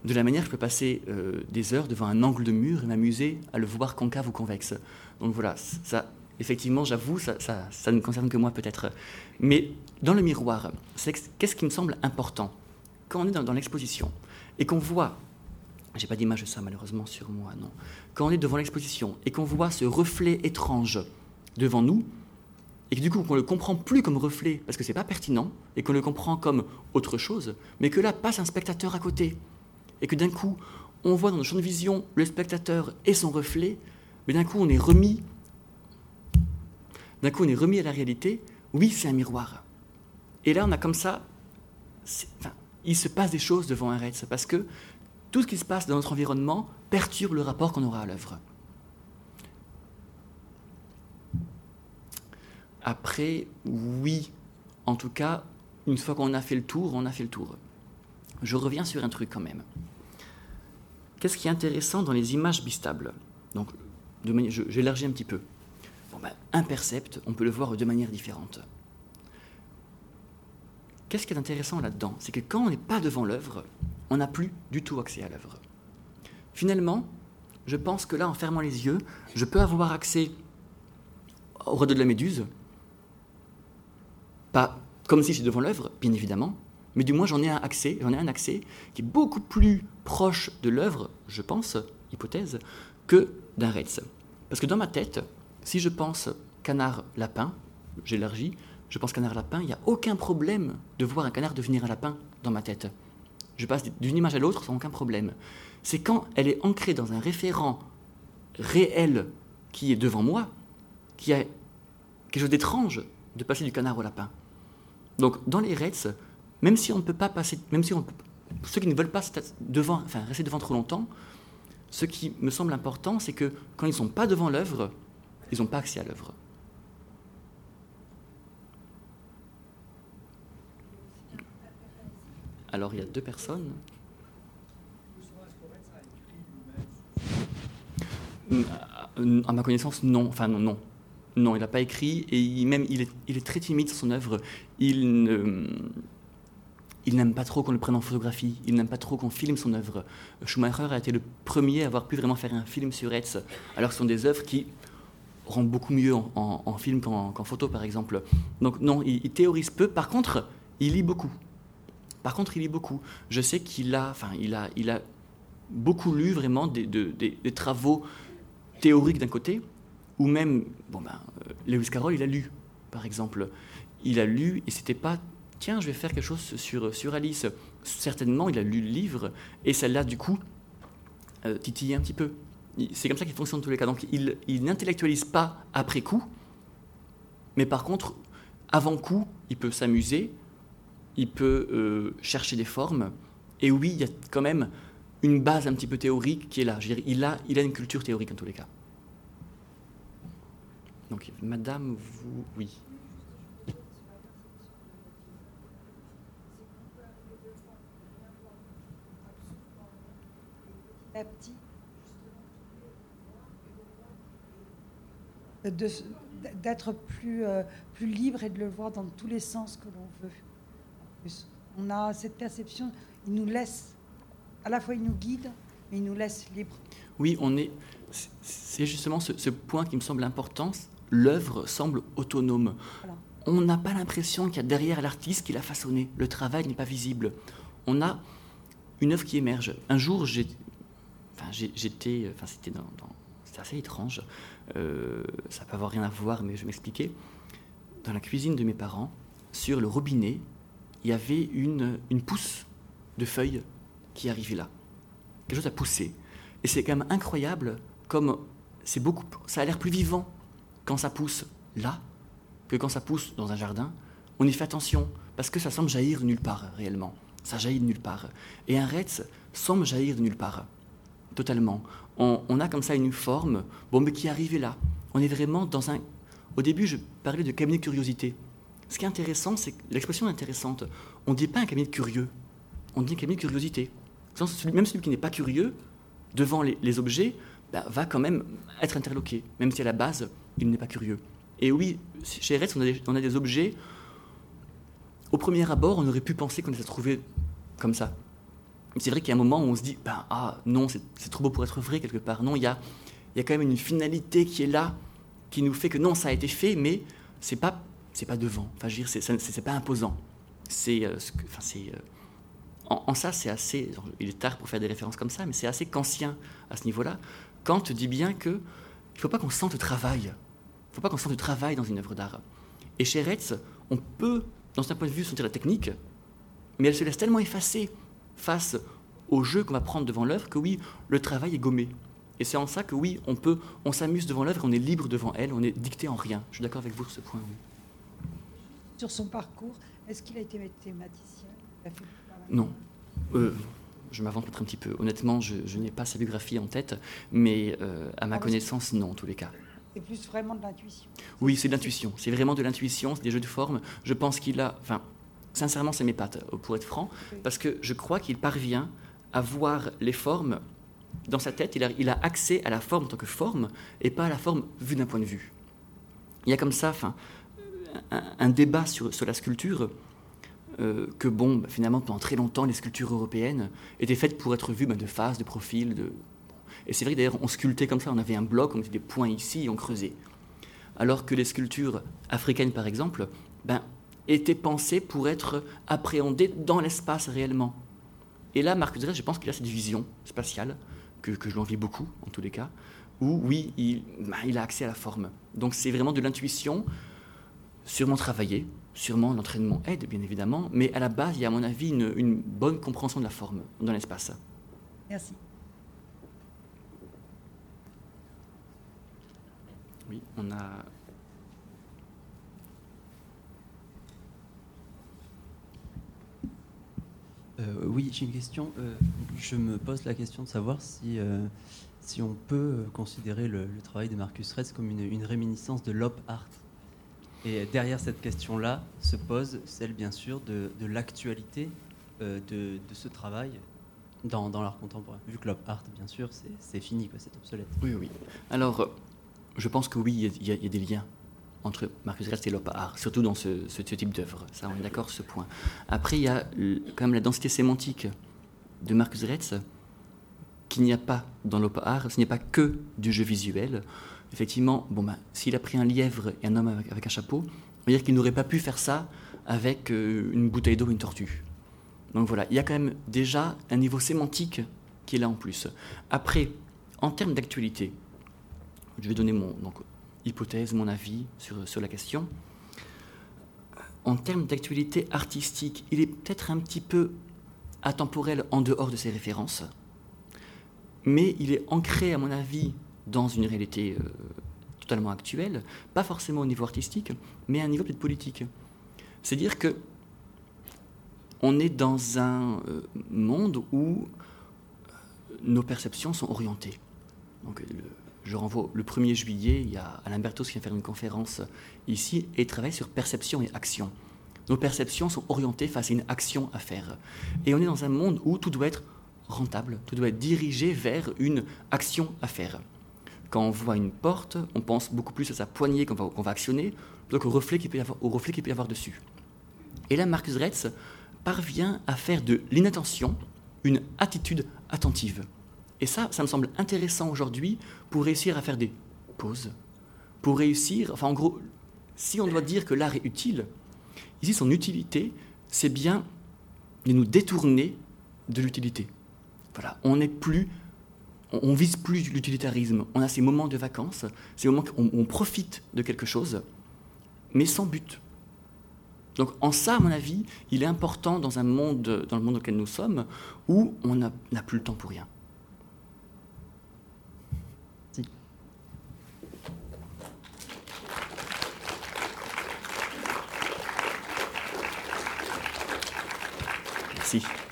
De la manière, je peux passer euh, des heures devant un angle de mur et m'amuser à le voir concave ou convexe. Donc voilà, ça, effectivement, j'avoue, ça, ça, ne concerne que moi peut-être. Mais dans le miroir, qu'est-ce qui me semble important Quand on est dans, l'exposition et qu'on voit, j'ai pas d'image de ça malheureusement sur moi, non. Quand on est devant l'exposition et qu'on voit ce reflet étrange devant nous, et que du coup qu'on le comprend plus comme reflet parce que c'est pas pertinent et qu'on le comprend comme autre chose, mais que là passe un spectateur à côté et que d'un coup on voit dans notre champ de vision le spectateur et son reflet, mais d'un coup on est remis, d'un coup on est remis à la réalité. Oui, c'est un miroir. Et là on a comme ça, il se passe des choses devant un raid, parce que tout ce qui se passe dans notre environnement perturbe le rapport qu'on aura à l'œuvre. Après, oui, en tout cas, une fois qu'on a fait le tour, on a fait le tour. Je reviens sur un truc quand même. Qu'est-ce qui est intéressant dans les images bistables Donc, j'élargis un petit peu. Ben, un percept, on peut le voir de manière différente. Qu'est-ce qui est intéressant là-dedans C'est que quand on n'est pas devant l'œuvre, on n'a plus du tout accès à l'œuvre. Finalement, je pense que là, en fermant les yeux, je peux avoir accès au redeux de la méduse, pas comme si j'étais devant l'œuvre, bien évidemment, mais du moins j'en ai un accès, j'en ai un accès qui est beaucoup plus proche de l'œuvre, je pense, hypothèse, que d'un Retz. Parce que dans ma tête, si je pense canard-lapin, j'élargis, je pense canard-lapin, il n'y a aucun problème de voir un canard devenir un lapin dans ma tête. Je passe d'une image à l'autre sans aucun problème. C'est quand elle est ancrée dans un référent réel qui est devant moi, qui a quelque chose d'étrange de passer du canard au lapin. Donc dans les Reds, même si on ne peut pas passer, même si on, ceux qui ne veulent pas rester devant trop longtemps, ce qui me semble important, c'est que quand ils ne sont pas devant l'œuvre, ils n'ont pas accès à l'œuvre. Alors il y a deux personnes. À ma connaissance, non. Enfin, non, non. Non, il n'a pas écrit et même il est, il est, très timide sur son œuvre. Il ne il n'aime pas trop qu'on le prenne en photographie, il n'aime pas trop qu'on filme son œuvre. Schumacher a été le premier à avoir pu vraiment faire un film sur Etz, alors que ce sont des œuvres qui rendent beaucoup mieux en, film qu'en photo, par exemple. Donc non, il, théorise peu. Par contre, il lit beaucoup. Par contre, il lit beaucoup. Je sais qu'il a, enfin, il a, il a beaucoup lu vraiment des, des travaux théoriques d'un côté, ou même, bon ben, euh, Lewis Carroll, il a lu, par exemple. Il a lu et c'était pas tiens, je vais faire quelque chose sur, sur Alice. Certainement, il a lu le livre et l'a du coup euh, titillé un petit peu. C'est comme ça qu'il fonctionne dans tous les cas. Donc il, il n'intellectualise pas après coup, mais par contre, avant coup, il peut s'amuser, il peut euh, chercher des formes. Et oui, il y a quand même une base un petit peu théorique qui est là. Il, a, il a une culture théorique en tous les cas. Donc, madame, vous, oui. Petit, de- d'être plus, euh, plus libre et de le voir dans tous les sens que l'on veut. En plus, on a cette perception, il nous laisse, à la fois il nous guide, mais il nous laisse libre. Oui, on est. c'est- C'est justement ce, ce point qui me semble important. L'œuvre semble autonome. Voilà. On n'a pas l'impression qu'il y a derrière l'artiste qui l'a façonné. Le travail n'est pas visible. On a une œuvre qui émerge. Un jour, j'ai- enfin, j'étais, enfin, c'était assez étrange. Euh, ça peut avoir rien à voir, mais je vais m'expliquer. Dans la cuisine de mes parents, sur le robinet, il y avait une, une pousse de feuilles qui arrivait là. Quelque chose a poussé. Et c'est quand même incroyable comme c'est beaucoup, ça a l'air plus vivant quand ça pousse là que quand ça pousse dans un jardin. On y fait attention parce que ça semble jaillir de nulle part réellement. Ça jaillit de nulle part. Et un Retz semble jaillir de nulle part. Totalement. On, a comme ça une forme, bon, mais qui est arrivée là. On est vraiment dans un. Au début, je parlais de cabinet de curiosité. Ce qui est intéressant, c'est que l'expression est intéressante. On ne dit pas un cabinet de curieux, on dit un cabinet de curiosité. Même celui qui n'est pas curieux, devant les, objets, bah, va quand même être interloqué, même si à la base, il n'est pas curieux. Et oui, chez des, on a des objets, au premier abord, on aurait pu penser qu'on les a trouvés comme ça. C'est vrai qu'il y a un moment où on se dit, ben, ah non, c'est trop beau pour être vrai quelque part. Non, il y a, quand même une finalité qui est là, qui nous fait que non, ça a été fait, mais c'est pas, c'est pas devant. Enfin, je veux dire, c'est- pas imposant. C'est, euh, euh, en, en ça, c'est assez. Il est tard pour faire des références comme ça, mais c'est assez kantien à ce niveau-là. Kant dit bien que il faut pas qu'on sente le travail. Il faut pas qu'on sente le travail dans une œuvre d'art. Et chez Retz, on peut, dans un point de vue, sentir la technique, mais elle se laisse tellement effacer face au jeu qu'on va prendre devant l'œuvre que oui, le travail est gommé. Et c'est en ça que oui, on peut, on s'amuse devant l'œuvre, on est libre devant elle, on est dicté en rien. Je suis d'accord avec vous sur ce point. oui. Sur son parcours, est-ce qu'il a été mathématicien? Non. Euh, je m'avance peut-être un petit peu. Honnêtement, je, je n'ai pas sa biographie en tête, mais euh, à ma Ah, connaissance, non, en tous les cas. C'est plus vraiment de l'intuition. Oui, c'est de l'intuition. C'est vraiment de l'intuition, c'est des jeux de forme. Je pense qu'il a. Enfin, sincèrement, c'est mes pattes, euh, pour être franc, parce que je crois qu'il parvient à voir les formes dans sa tête. Il a, il a accès à la forme en tant que forme et pas à la forme vue d'un point de vue. Il y a comme ça, enfin, un, un débat sur, sur la sculpture. euh, que bon, bah, finalement, pendant très longtemps, les sculptures européennes étaient faites pour être vues bah, de face, de profil. De... Et c'est vrai d'ailleurs, on sculptait comme ça, on avait un bloc, on mettait des points ici et on creusait alors que les sculptures africaines, par exemple, ben, étaient pensées pour être appréhendées dans l'espace réellement. Et là, Marcus Dress, je pense qu'il a cette vision spatiale, que, que je lui envie beaucoup, en tous les cas, où, oui, il, ben, il a accès à la forme. Donc c'est vraiment de l'intuition, sûrement travaillée, sûrement l'entraînement aide, bien évidemment, mais à la base, il y a, à mon avis, une, une bonne compréhension de la forme dans l'espace. Merci. Oui, on a Euh, oui, j'ai une question. Euh, je me pose la question de savoir si, euh, si on peut considérer le, travail de Marcus Retz comme une, réminiscence de l'op art. Et derrière cette question-là se pose celle, bien sûr, de, l'actualité de, ce travail dans, l'art contemporain. Vu que l'op art, bien sûr, c'est- fini, c'est obsolète. Oui, oui. Alors, je pense que oui, il y a des liens entre Marcus Retz et l'op art, surtout dans ce, type d'œuvre. Ça, on est d'accord ce point. Après, il y a quand même la densité sémantique de Marcus Retz qu'il n'y a pas dans l'op art. Ce n'est pas que du jeu visuel. Effectivement, bon, ben, s'il a pris un lièvre et un homme avec, un chapeau, on va dire qu'il n'aurait pas pu faire ça avec euh, une bouteille d'eau ou une tortue. Donc voilà, il y a quand même déjà un niveau sémantique qui est là en plus. Après, en termes d'actualité, je vais donner mon hypothèse, mon avis sur, sur la question. En termes d'actualité artistique, il est peut-être un petit peu atemporel en dehors de ses références. mais il est ancré, à mon avis, dans une réalité euh, totalement actuelle, pas forcément au niveau artistique, mais à un niveau peut-être politique. C'est-à-dire que on est dans un euh, monde où euh, nos perceptions sont orientées. Donc, je renvoie le 1er juillet, il y a Alain Bertos qui vient faire une conférence ici et travaille sur perception et action. Nos perceptions sont orientées face à une action à faire. Et on est dans un monde où tout doit être rentable, tout doit être dirigé vers une action à faire. Quand on voit une porte, on pense beaucoup plus à sa poignée qu'on va, actionner, plutôt qu'au reflet qu'il peut, y avoir dessus. Et là, Marcus Retz parvient à faire de l'inattention une attitude attentive. Et ça, ça me semble intéressant aujourd'hui pour réussir à faire des pauses, pour réussir, enfin en gros, si on doit dire que l'art est utile, ici son utilité, c'est bien de nous détourner de l'utilité. Voilà, on n'est plus, on, vise plus l'utilitarisme. On a ces moments de vacances, ces moments où on, profite de quelque chose, mais sans but. Donc en ça, à mon avis, il est important dans un monde, dans le monde auquel nous sommes, où on n'a plus le temps pour rien. Merci.